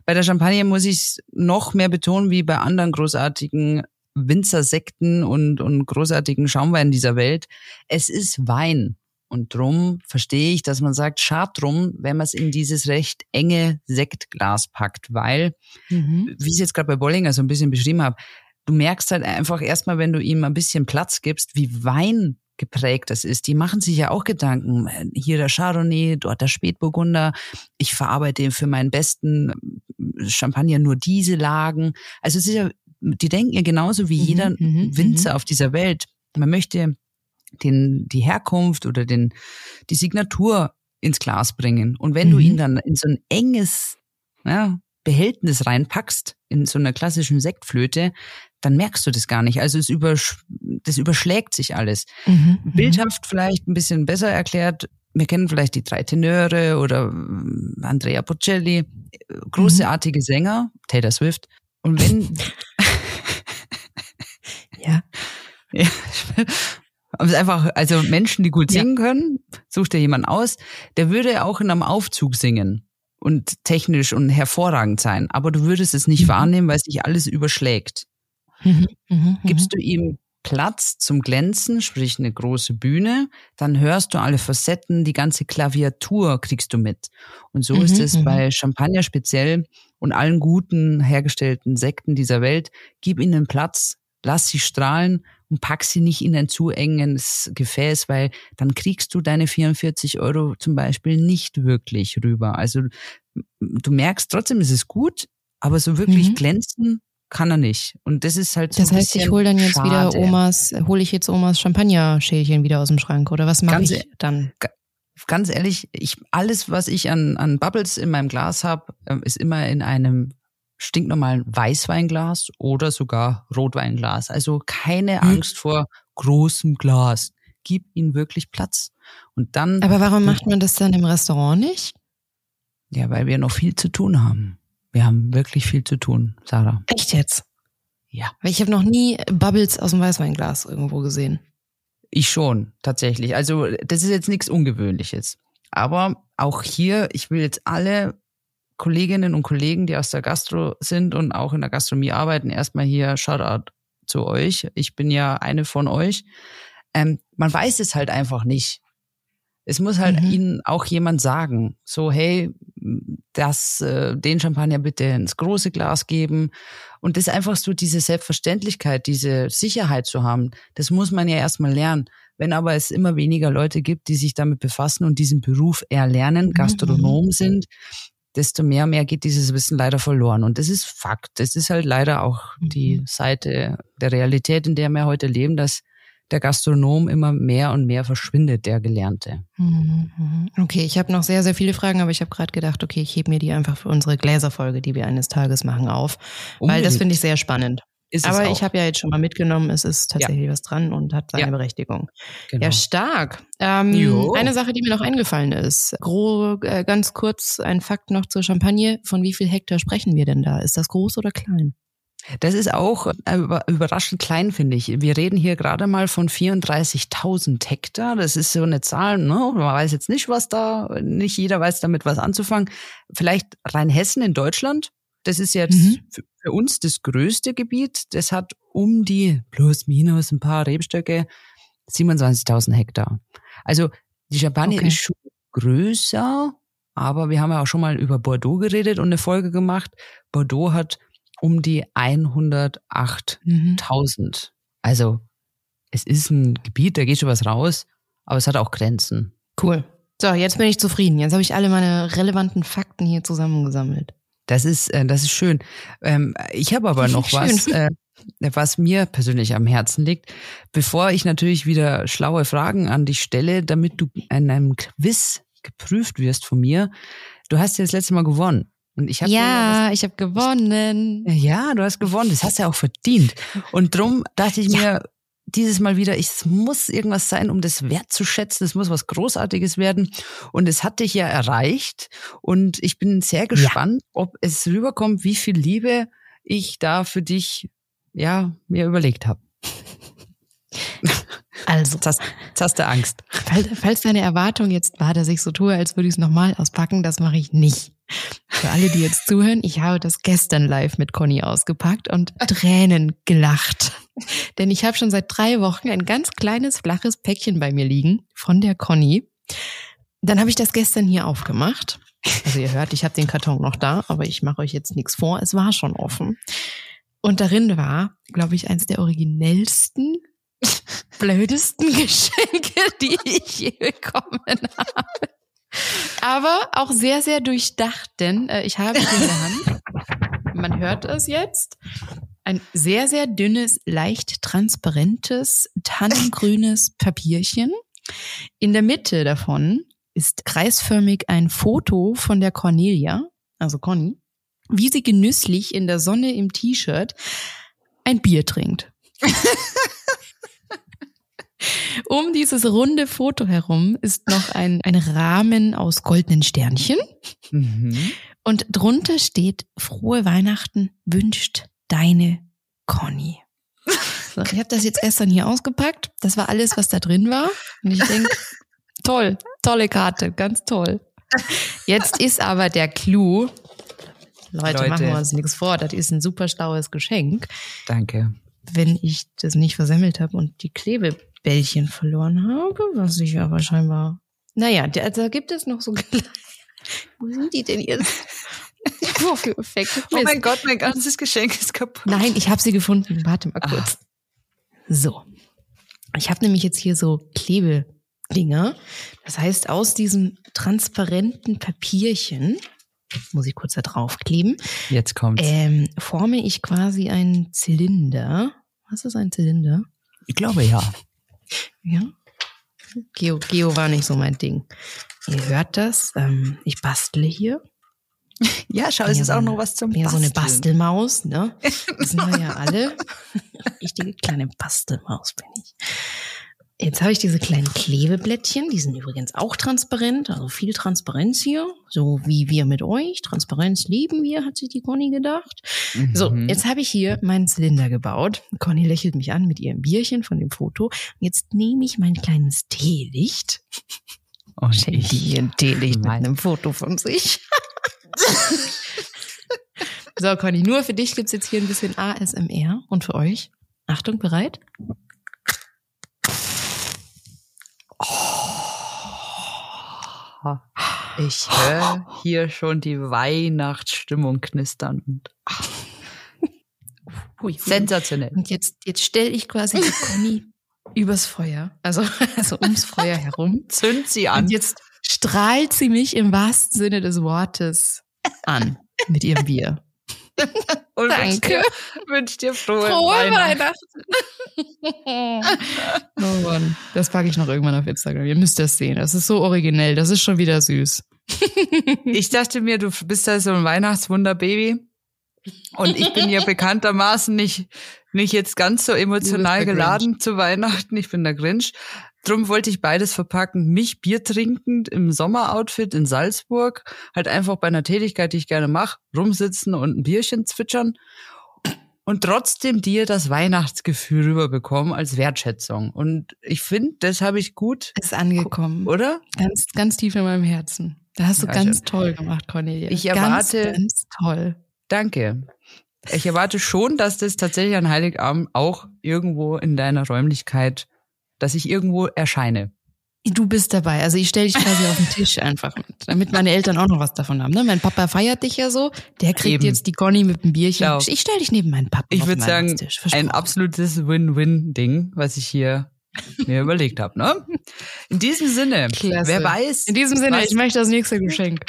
Bei der Champagne muss ich es noch mehr betonen, wie bei anderen großartigen Winzersekten und, und großartigen Schaumweinen dieser Welt. Es ist Wein. Und drum verstehe ich, dass man sagt, schad drum, wenn man es in dieses recht enge Sektglas packt, weil, mhm. wie ich es jetzt gerade bei Bollinger so ein bisschen beschrieben habe, du merkst halt einfach erstmal, wenn du ihm ein bisschen Platz gibst, wie Wein geprägt das ist. Die machen sich ja auch Gedanken. Hier der Chardonnay, dort der Spätburgunder. Ich verarbeite für meinen besten Champagner nur diese Lagen. Also es ist ja, die denken ja genauso wie mhm, jeder mhm, Winzer mhm. auf dieser Welt. Man möchte den, die Herkunft oder den, die Signatur ins Glas bringen. Und wenn mhm. du ihn dann in so ein enges ja, Behältnis reinpackst, in so einer klassischen Sektflöte, dann merkst du das gar nicht. Also es übersch das überschlägt sich alles. Mhm. mhm. Bildhaft vielleicht ein bisschen besser erklärt. Wir kennen vielleicht die drei Tenöre oder äh, Andrea Bocelli, großartige mhm. Sänger, Taylor Swift. Und wenn ja. ja, Einfach, also Menschen, die gut singen ja. können, such dir jemanden aus, der würde auch in einem Aufzug singen und technisch und hervorragend sein, aber du würdest es nicht mhm. wahrnehmen, weil sich alles überschlägt. Mhm. Mhm. mhm. Gibst du ihm Platz zum Glänzen, sprich eine große Bühne, dann hörst du alle Facetten, die ganze Klaviatur kriegst du mit. Und so ist mhm, es bei Champagner speziell und allen guten hergestellten Sekten dieser Welt. Gib ihnen Platz, lass sie strahlen und pack sie nicht in ein zu enges Gefäß, weil dann kriegst du deine 44 Euro zum Beispiel nicht wirklich rüber. Also du merkst trotzdem, es ist gut, aber so wirklich mhm. glänzen kann er nicht. Und das ist halt so Das heißt, ich hole dann jetzt schade. wieder Omas, hole ich jetzt Omas Champagner-Schälchen wieder aus dem Schrank oder was mache ich e- dann? Ganz ehrlich, ich alles, was ich an, an Bubbles in meinem Glas habe, ähm, ist immer in einem stinknormalen Weißweinglas oder sogar Rotweinglas. Also keine hm. Angst vor großem Glas. Gib ihnen wirklich Platz. Und dann. Aber warum macht man das dann im Restaurant nicht? Ja, weil wir noch viel zu tun haben. Wir haben wirklich viel zu tun, Sarah. Echt jetzt? Ja. Weil ich habe noch nie Bubbles aus dem Weißweinglas irgendwo gesehen. Ich schon, tatsächlich. Also das ist jetzt nichts Ungewöhnliches. Aber auch hier, ich will jetzt alle Kolleginnen und Kollegen, die aus der Gastro sind und auch in der Gastronomie arbeiten, erstmal hier Shoutout zu euch. Ich bin ja eine von euch. Ähm, man weiß es halt einfach nicht. Es muss halt mhm. ihnen auch jemand sagen, so hey, das, äh, den Champagner bitte ins große Glas geben. Und das einfach so diese Selbstverständlichkeit, diese Sicherheit zu haben, das muss man ja erstmal lernen. Wenn aber es immer weniger Leute gibt, die sich damit befassen und diesen Beruf erlernen, mhm. Gastronom sind, desto mehr und mehr geht dieses Wissen leider verloren. Und das ist Fakt. Das ist halt leider auch die Mhm. Seite der Realität, in der wir heute leben, dass der Gastronom immer mehr und mehr verschwindet, der Gelernte. Mhm. Okay, ich habe noch sehr, sehr viele Fragen, aber ich habe gerade gedacht, okay, ich hebe mir die einfach für unsere Gläserfolge, die wir eines Tages machen, auf. Weil das Unbedingt. finde ich sehr spannend. Aber ich habe ja jetzt schon mal mitgenommen, es ist tatsächlich was dran und hat seine Ja. Berechtigung. genau. Ja, stark. Ähm, eine Sache, die mir noch eingefallen ist. Gro, äh, ganz kurz ein Fakt noch zur Champagne. Von wie viel Hektar sprechen wir denn da? Ist das groß oder klein? Das ist auch äh, über- überraschend klein, finde ich. Wir reden hier gerade mal von 34.000 Hektar. Das ist so eine Zahl, ne? man weiß jetzt nicht, was da, nicht jeder weiß damit was anzufangen. Vielleicht Rheinhessen in Deutschland. Das ist jetzt Mhm. für uns das größte Gebiet. Das hat um die plus minus ein paar Rebstöcke 27.000 Hektar. Also die Champagne Okay. ist schon größer, aber wir haben ja auch schon mal über Bordeaux geredet und eine Folge gemacht. Bordeaux hat um die 108.000. Mhm. Also es ist ein Gebiet, da geht schon was raus, aber es hat auch Grenzen. Cool. So, jetzt bin ich zufrieden. Jetzt habe ich alle meine relevanten Fakten hier zusammengesammelt. Das ist, äh, das ist schön. Ähm, ich habe aber noch Schön. was, äh, was mir persönlich am Herzen liegt. Bevor ich natürlich wieder schlaue Fragen an dich stelle, damit du in einem Quiz geprüft wirst von mir. Du hast ja das letzte Mal gewonnen. Und ich habe Ja, ich habe gewonnen. Ja, du hast gewonnen. Das hast du ja auch verdient. Und drum dachte ich mir dieses Mal wieder, es muss irgendwas sein, um das wertzuschätzen. Es muss was Großartiges werden. Und es hat dich ja erreicht. Und ich bin sehr gespannt, ob es rüberkommt, wie viel Liebe ich da für dich, ja, mir überlegt habe. Also, Jetzt hast, jetzt hast du Angst. falls, falls deine Erwartung jetzt war, dass ich so tue, als würde ich es nochmal auspacken, das mache ich nicht. Für alle, die jetzt zuhören, ich habe das gestern live mit Conny ausgepackt und Tränen gelacht. Denn ich habe schon seit drei Wochen ein ganz kleines, flaches Päckchen bei mir liegen von der Conny. Dann habe ich das gestern hier aufgemacht. Also ihr hört, ich habe den Karton noch da, aber ich mache euch jetzt nichts vor. Es war schon offen. Und darin war, glaube ich, eins der originellsten, blödesten Geschenke, die ich je bekommen habe. Aber auch sehr, sehr durchdacht, denn äh, ich habe in der Hand, man hört es jetzt, ein sehr, sehr dünnes, leicht transparentes, tannengrünes Papierchen. In der Mitte davon ist kreisförmig ein Foto von der Cornelia, also Conny, wie sie genüsslich in der Sonne im T-Shirt ein Bier trinkt. Um dieses runde Foto herum ist noch ein, ein Rahmen aus goldenen Sternchen Mhm. und drunter steht Frohe Weihnachten wünscht deine Conny. So, ich habe das jetzt gestern hier ausgepackt. Das war alles, was da drin war. Und ich denke, toll, tolle Karte, ganz toll. Jetzt ist aber der Clou. Leute, Leute. machen wir uns nichts vor. Das ist ein super schlaues Geschenk. Danke. Wenn ich das nicht versemmelt habe und die Klebebällchen verloren habe, was ich aber scheinbar. Naja, da, da gibt es noch so. Wo sind die denn jetzt? Oh, für Effekte. Oh mein Gott, mein ganzes Geschenk ist kaputt. Nein, ich habe sie gefunden. Warte mal kurz. So. Ich habe nämlich jetzt hier so Klebedinger. Das heißt, aus diesem transparenten Papierchen, muss ich kurz da draufkleben, Jetzt kommt's. ähm, forme ich quasi einen Zylinder. Was ist ein Zylinder? ich glaube ja. Ja. Geo, Geo war nicht so mein Ding. Ihr hört das. Ähm, ich bastle hier. Ja, schau, es ist so auch eine- noch was zum bin ja so eine Basteln. Bastelmaus, ne? Das sind wir ja alle. Richtige kleine Bastelmaus bin ich. Jetzt habe ich diese kleinen Klebeblättchen, die sind übrigens auch transparent, also viel Transparenz hier, so wie wir mit euch. Transparenz lieben wir, hat sich die Conny gedacht. So, Mhm. jetzt habe ich hier meinen Zylinder gebaut. Conny lächelt mich an mit ihrem Bierchen von dem Foto. Und jetzt nehme ich mein kleines Teelicht, Und schenke ihr ein Teelicht mit einem Foto von sich. so, Conny, nur für dich gibt's jetzt hier ein bisschen ASMR und für euch. Achtung, bereit? Ich höre hier schon die Weihnachtsstimmung knistern. Und hui. sensationell. Und jetzt, jetzt stelle ich quasi die Conny übers Feuer, also, also ums Feuer herum. Zünd sie Und jetzt strahlt sie mich im wahrsten Sinne des Wortes an mit ihrem Bier. Und Danke. Wünsche dir frohe, Frohe Weihnachten. Weihnachten. oh Mann. Das packe ich noch irgendwann auf Instagram. Ihr müsst das sehen. Das ist so originell. Das ist schon wieder süß. Ich dachte mir, du bist ja so ein Weihnachtswunderbaby. Und ich bin ja bekanntermaßen nicht, nicht jetzt ganz so emotional geladen zu Weihnachten. Ich bin der Grinch. Drum wollte ich beides verpacken. Mich Bier trinkend im Sommeroutfit in Salzburg. Halt einfach bei einer Tätigkeit, die ich gerne mache, rumsitzen und ein Bierchen zwitschern. Und trotzdem dir das Weihnachtsgefühl rüberbekommen als Wertschätzung. Und ich finde, das habe ich gut, Ist angekommen. oder? Ganz, ganz tief in meinem Herzen. Da hast du Ja, ganz toll gemacht, Cornelia. Ich ganz, erwarte- Ganz toll. Danke. Ich erwarte schon, dass das tatsächlich an Heiligabend auch irgendwo in deiner Räumlichkeit, dass ich irgendwo erscheine. Du bist dabei. Also ich stelle dich quasi auf den Tisch einfach mit, damit meine Eltern auch noch was davon haben. Ne? Mein Papa feiert dich ja so. Der kriegt Eben. jetzt die Conny mit dem Bierchen. Genau. Ich stelle dich neben meinen Papa Ich würde sagen, ein absolutes Win-Win-Ding, was ich hier mir überlegt habe. Ne? In diesem Sinne, Klasse. wer weiß, In diesem Sinne, ich möchte das nächste Geschenk.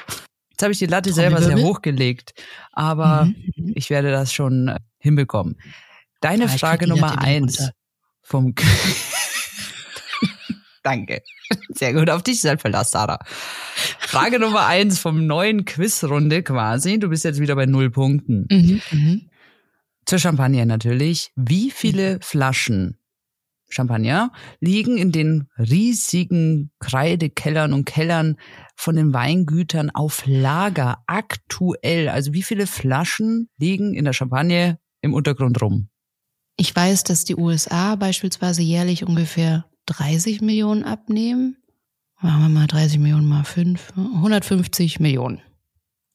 jetzt habe ich die Latte selber sehr hochgelegt, aber Mhm. ich werde das schon äh, hinbekommen. Deine ich Frage Nummer eins vom Danke. Sehr gut. Auf dich ist Verlass, Sarah. Frage Nummer eins vom neuen Quizrunde quasi. Du bist jetzt wieder bei null Punkten. Mhm. Mhm. Zur Champagner natürlich. Wie viele Flaschen Champagner liegen in den riesigen Kreidekellern und Kellern von den Weingütern auf Lager aktuell? Also wie viele Flaschen liegen in der Champagne im Untergrund rum? Ich weiß, dass die USA beispielsweise jährlich ungefähr 30 Millionen abnehmen. Machen wir mal 30 Millionen mal 5. 150 Millionen.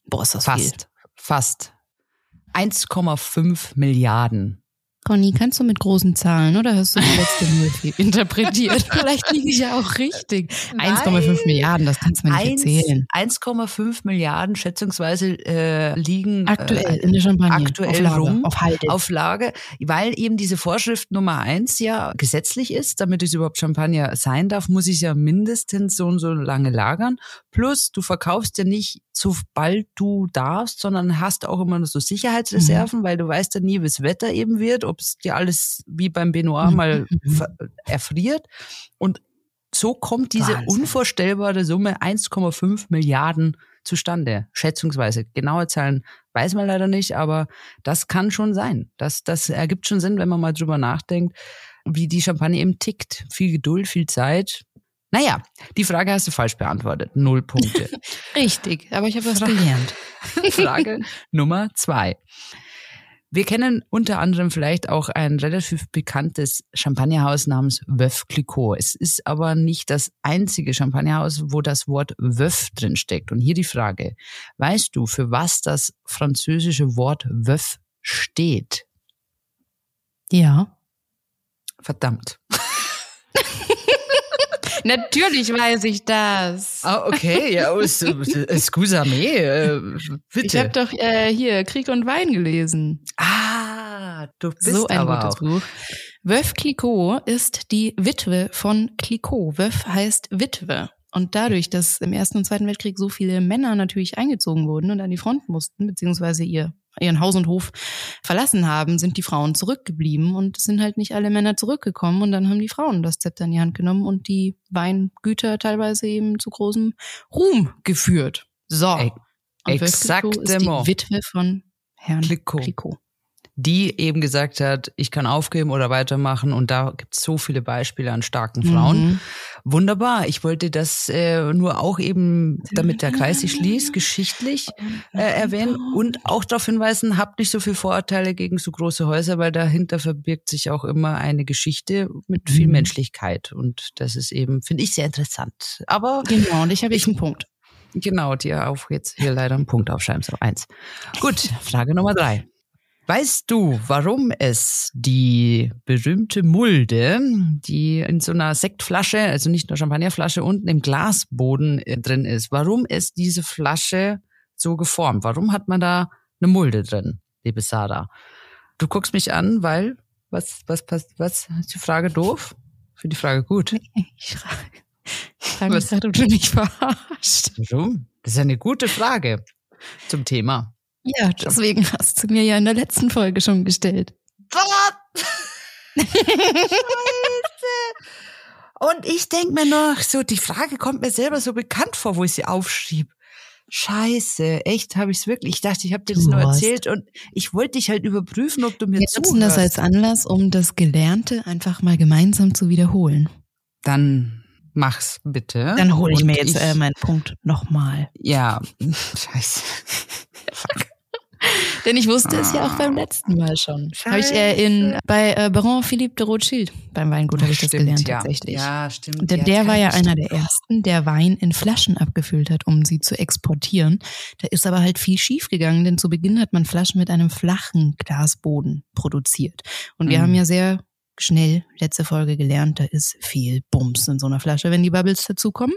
Boah, ist das viel. Fast. Fast. 1,5 Milliarden. Conny, kannst du mit großen Zahlen oder hast du die letzte Null interpretiert? Vielleicht liege ich ja auch richtig. 1,5 Milliarden, das kannst du mir nicht erzählen. 1,5 Milliarden schätzungsweise äh, liegen Aktuell äh, in der Champagne. aktuell auf Lager, rum, Auf Halde. auf Lage, weil eben diese Vorschrift Nummer eins ja gesetzlich ist, damit es überhaupt Champagner sein darf, muss ich ja mindestens so und so lange lagern. Plus, du verkaufst ja nicht sobald du darfst, sondern hast auch immer noch so Sicherheitsreserven, Mhm. weil du weißt ja nie, wie das Wetter eben wird, ob es dir alles wie beim Benoit mal Mhm. erfriert. Und so kommt diese Wahnsinn. unvorstellbare Summe 1,5 Milliarden zustande, schätzungsweise. Genaue Zahlen weiß man leider nicht, aber das kann schon sein. Das, das ergibt schon Sinn, wenn man mal drüber nachdenkt, wie die Champagne eben tickt. Viel Geduld, viel Zeit. Naja, die Frage hast du falsch beantwortet. Null Punkte. Richtig, aber ich habe was Fra- gelernt. Frage Nummer zwei. Wir kennen unter anderem vielleicht auch ein relativ bekanntes Champagnerhaus namens Veuve Clicquot. Es ist aber nicht das einzige Champagnerhaus, wo das Wort Veuve drin steckt. Und hier die Frage. Weißt du, für was das französische Wort Veuve steht? Ja. Verdammt. Natürlich weiß ich das. Ah, okay. Ja, excuse me. Äh, Ich habe doch äh, hier Krieg und Wein gelesen. Ah, du bist so ein aber gutes auch. Buch. Veuve Clicquot ist die Witwe von Clicquot. Veuve heißt Witwe. Und dadurch, dass im Ersten und Zweiten Weltkrieg so viele Männer natürlich eingezogen wurden und an die Front mussten, beziehungsweise ihr, ihren Haus und Hof verlassen haben, sind die Frauen zurückgeblieben und es sind halt nicht alle Männer zurückgekommen und dann haben die Frauen das Zepter in die Hand genommen und die Weingüter teilweise eben zu großem Ruhm geführt. So. Ex- Und Veuve Clicquot ist die Witwe von Herrn Clicquot. Die eben gesagt hat, ich kann aufgeben oder weitermachen. Und da gibt es so viele Beispiele an starken Frauen. Mhm. Wunderbar. Ich wollte das äh, nur auch eben, damit der Kreis sich schließt, geschichtlich äh, erwähnen und auch darauf hinweisen, habt nicht so viel Vorurteile gegen so große Häuser, weil dahinter verbirgt sich auch immer eine Geschichte mit viel Mhm. Menschlichkeit. Und das ist eben, finde ich, sehr interessant. Aber Genau, und ich habe jetzt einen Punkt. Genau, dir auch jetzt hier leider einen Punkt aufschreiben, so eins. Gut, Frage Nummer drei. Weißt du, warum es die berühmte Mulde, die in so einer Sektflasche, also nicht nur Champagnerflasche, unten im Glasboden äh, drin ist, warum ist diese Flasche so geformt? Warum hat man da eine Mulde drin, liebe Sarah? Du guckst mich an, weil, was, was passt, was, ist die Frage doof? Für die Frage gut. Ich frage, ich frage mich gerade, ob du mich verarscht. Warum? Das ist eine gute Frage. zum Thema. Ja, deswegen hast du mir ja in der letzten Folge schon gestellt. Und ich denke mir noch, so die Frage kommt mir selber so bekannt vor, wo ich sie aufschrieb. Scheiße, echt habe ich es wirklich. Ich dachte, ich habe dir das nur erzählt und ich wollte dich halt überprüfen, ob du mir Wir nutzen das als zuhörst. Anlass, um das Gelernte einfach mal gemeinsam zu wiederholen. Dann mach's bitte. Dann hole ich Und mir jetzt äh, meinen Punkt nochmal. ja, scheiße. Fuck. Denn ich wusste es ja auch Ah. beim letzten Mal schon. Habe ich äh, in, bei äh, Baron Philippe de Rothschild beim Weingut habe ich das gelernt ja. tatsächlich. Ja, stimmt. Der, der war ja einer der ersten, der Wein in Flaschen abgefüllt hat, um sie zu exportieren. Da ist aber halt viel schief gegangen, denn zu Beginn hat man Flaschen mit einem flachen Glasboden produziert. Und wir Mhm. haben ja sehr schnell letzte Folge gelernt, da ist viel Bums in so einer Flasche, wenn die Bubbles dazukommen.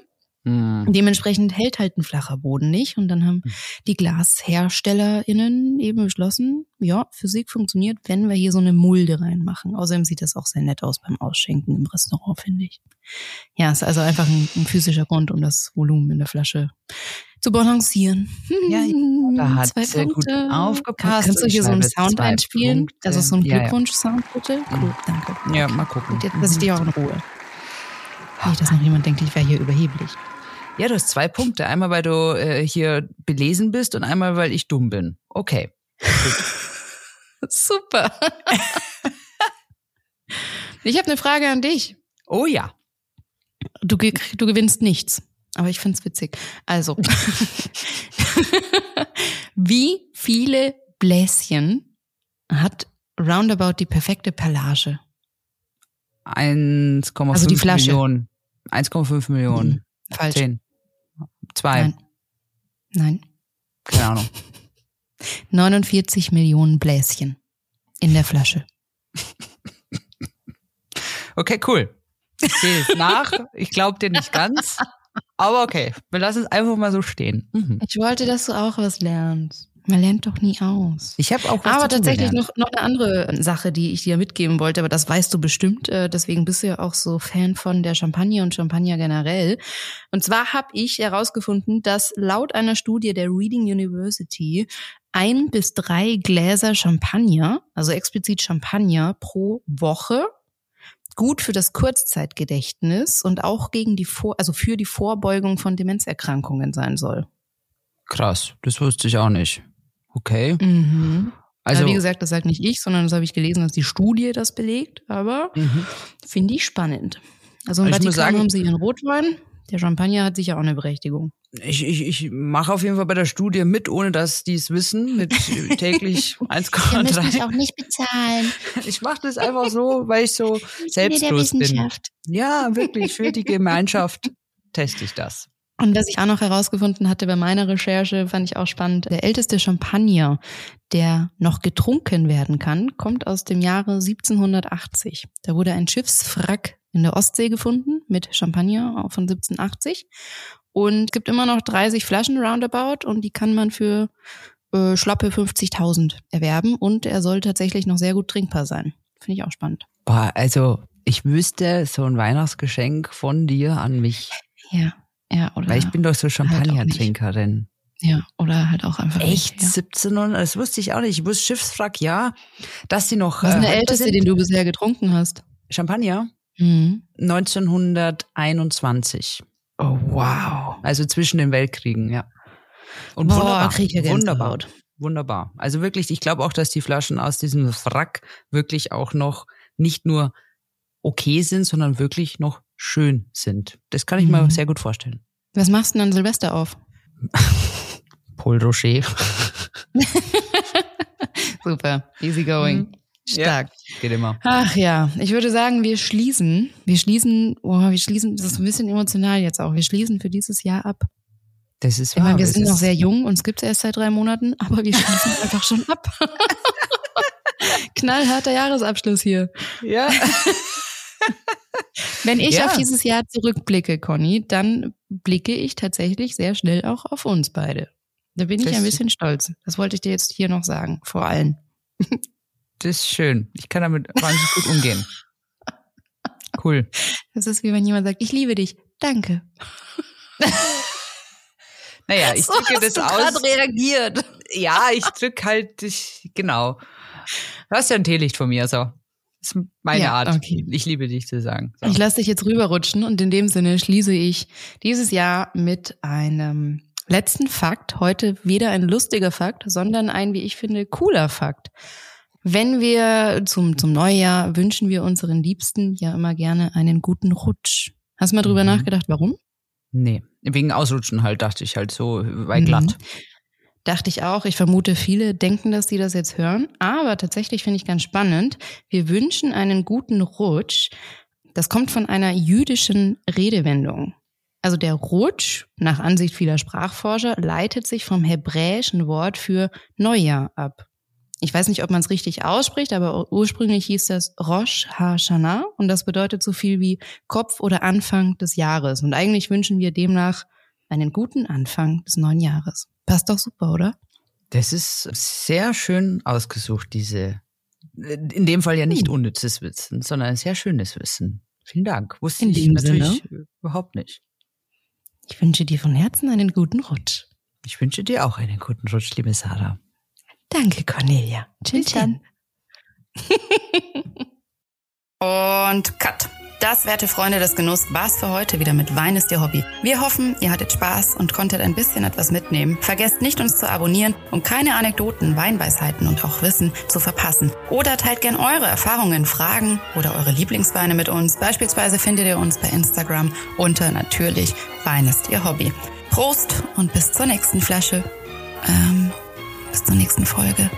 Hm. Dementsprechend hält halt ein flacher Boden nicht. Und dann haben Mhm. die GlasherstellerInnen eben beschlossen, ja, Physik funktioniert, wenn wir hier so eine Mulde reinmachen. Außerdem sieht das auch sehr nett aus beim Ausschenken im Restaurant, finde ich. Ja, ist also einfach ein, ein physischer Grund, um das Volumen in der Flasche zu balancieren. Ja, da hat Zwei sehr gut Punkte. aufgepasst. Kannst du hier so einen Sound einspielen? Punkte. Also so ein Ja. Glückwunsch-Sound bitte? Cool, danke. Ja, mal gucken. Und jetzt lasse ich dich auch in Ruhe. Nicht, dass noch jemand denkt, ich wäre hier überheblich. Ja, du hast zwei Punkte. Einmal, weil du äh, hier belesen bist und einmal, weil ich dumm bin. Okay. Super. ich habe eine Frage an dich. Oh ja. Du, ge- du gewinnst nichts, aber ich find's witzig. Also, wie viele Bläschen hat roundabout die perfekte Perlage? 1,5 Also. Millionen. 1,5 Millionen. Hm, Falsch. 10. 2. Nein. Nein. Keine Ahnung. 49 Millionen Bläschen in der Flasche. Okay, cool. Ich sehe es nach. Ich glaube dir nicht ganz. Aber okay, wir lassen es einfach mal so stehen. Mhm. Ich wollte, dass du auch was lernst. Man lernt doch nie aus. Ich habe auch was Aber dazu tatsächlich gelernt. noch, noch eine andere Sache, die ich dir mitgeben wollte, aber das weißt du bestimmt. Äh, deswegen bist du ja auch so Fan von der Champagne und Champagner generell. Und zwar habe ich herausgefunden, dass laut einer Studie der Reading University ein bis drei Gläser Champagner, also explizit Champagner pro Woche, gut für das Kurzzeitgedächtnis und auch gegen die Vor also für die Vorbeugung von Demenzerkrankungen sein soll. Krass, das wusste ich auch nicht. Okay. Mhm. Also, Aber wie gesagt, das sagt nicht ich, sondern das habe ich gelesen, dass die Studie das belegt. Aber mhm. finde ich spannend. Also im Ich Vatikan sagen- haben sie ihren Rotwein. Der Champagner hat sicher auch eine Berechtigung. ich, ich, ich mache auf jeden Fall bei der Studie mit, ohne dass die es wissen, mit täglich 1,3. auch nicht bezahlen. Ich mache das einfach so, weil ich so selbstlos bin. Ja, wirklich, für die Gemeinschaft teste ich das. Und was ich auch noch herausgefunden hatte bei meiner Recherche, fand ich auch spannend. Der älteste Champagner, der noch getrunken werden kann, kommt aus dem Jahre 1780. Da wurde ein Schiffswrack in der Ostsee gefunden mit Champagner von 1780. Und es gibt immer noch 30 Flaschen roundabout und die kann man für äh, schlappe 50.000 erwerben. Und er soll tatsächlich noch sehr gut trinkbar sein. Finde ich auch spannend. Boah, also ich wüsste so ein Weihnachtsgeschenk von dir an mich, Ja, ja, oder? weil ich bin doch so Halt. Champagner-Trinkerin. ja, oder halt auch einfach. Echt? Nicht, ja. 1700? Das wusste ich auch nicht. Ich wusste Schiffswrack, ja. Dass die noch Was ist der haltbar älteste, sind. den du bisher getrunken hast? Champagner? Mhm. 1921. Oh, wow. Also zwischen den Weltkriegen, ja. Und Boah, wunderbar. krieg ich wunderbar. Wunderbar. Also wirklich, ich glaube auch, dass die Flaschen aus diesem Wrack wirklich auch noch nicht nur okay sind, sondern wirklich noch schön sind. Das kann ich mir Mhm. sehr gut vorstellen. Was machst du denn an Silvester auf? Paul Rocher. Super, easy going. Mhm. Stark. Geht immer. Ach ja, ich würde sagen, wir schließen. Wir schließen, oh, wir schließen, das ist ein bisschen emotional jetzt auch. Wir schließen für dieses Jahr ab. Das ist Ich meine, wahr. wir sind noch sehr jung, uns gibt's erst seit drei Monaten, aber wir schließen einfach schon ab. Knallharter Jahresabschluss hier. Ja. Wenn ich Ja. auf dieses Jahr zurückblicke, Conny, dann blicke ich tatsächlich sehr schnell auch auf uns beide. Da bin ich Das- ein bisschen stolz. Das wollte ich dir jetzt hier noch sagen, vor allen. Das ist schön. Ich kann damit wahnsinnig gut umgehen. Cool. Das ist wie wenn jemand sagt, ich liebe dich. Danke. Naja, ich drücke so das du aus. reagiert. Ja, ich drücke halt, ich, genau. Du hast ja ein Teelicht von mir, so. Ist meine Ja, Art. okay. Ich liebe dich zu sagen. So. Ich lasse dich jetzt rüberrutschen und in dem Sinne schließe ich dieses Jahr mit einem letzten Fakt. Heute weder ein lustiger Fakt, sondern ein, wie ich finde, cooler Fakt. Wenn wir zum, zum Neujahr wünschen wir unseren Liebsten ja immer gerne einen guten Rutsch. Hast du mal drüber Mhm. nachgedacht, warum? Nee, wegen Ausrutschen halt, dachte ich halt so, weil Mhm. Dachte ich auch. Ich vermute, viele denken, dass die das jetzt hören. Aber tatsächlich finde ich ganz spannend. Wir wünschen einen guten Rutsch. Das kommt von einer jüdischen Redewendung. Also der Rutsch, nach Ansicht vieler Sprachforscher, leitet sich vom hebräischen Wort für Neujahr ab. Ich weiß nicht, ob man es richtig ausspricht, aber ursprünglich hieß das Rosh Hashanah und das bedeutet so viel wie Kopf oder Anfang des Jahres. Und eigentlich wünschen wir demnach einen guten Anfang des neuen Jahres. Passt doch super, oder? Das ist sehr schön ausgesucht, diese, in dem Fall ja nicht Hm. unnützes Wissen, sondern ein sehr schönes Wissen. Vielen Dank. Wusste In ich natürlich überhaupt nicht. Ich wünsche dir von Herzen einen guten Rutsch. Ich wünsche dir auch einen guten Rutsch, liebe Sarah. Danke, Cornelia. Tschin, Bis dann. Und cut. Das, werte Freunde des Genuss, war's für heute wieder mit Wein ist Ihr Hobby. Wir hoffen, ihr hattet Spaß und konntet ein bisschen etwas mitnehmen. Vergesst nicht, uns zu abonnieren, um keine Anekdoten, Weinweisheiten und auch Wissen zu verpassen. Oder teilt gern eure Erfahrungen, Fragen oder eure Lieblingsweine mit uns. Beispielsweise findet ihr uns bei Instagram unter natürlich Wein ist Ihr Hobby. Prost und bis zur nächsten Flasche. Ähm, bis zur nächsten Folge.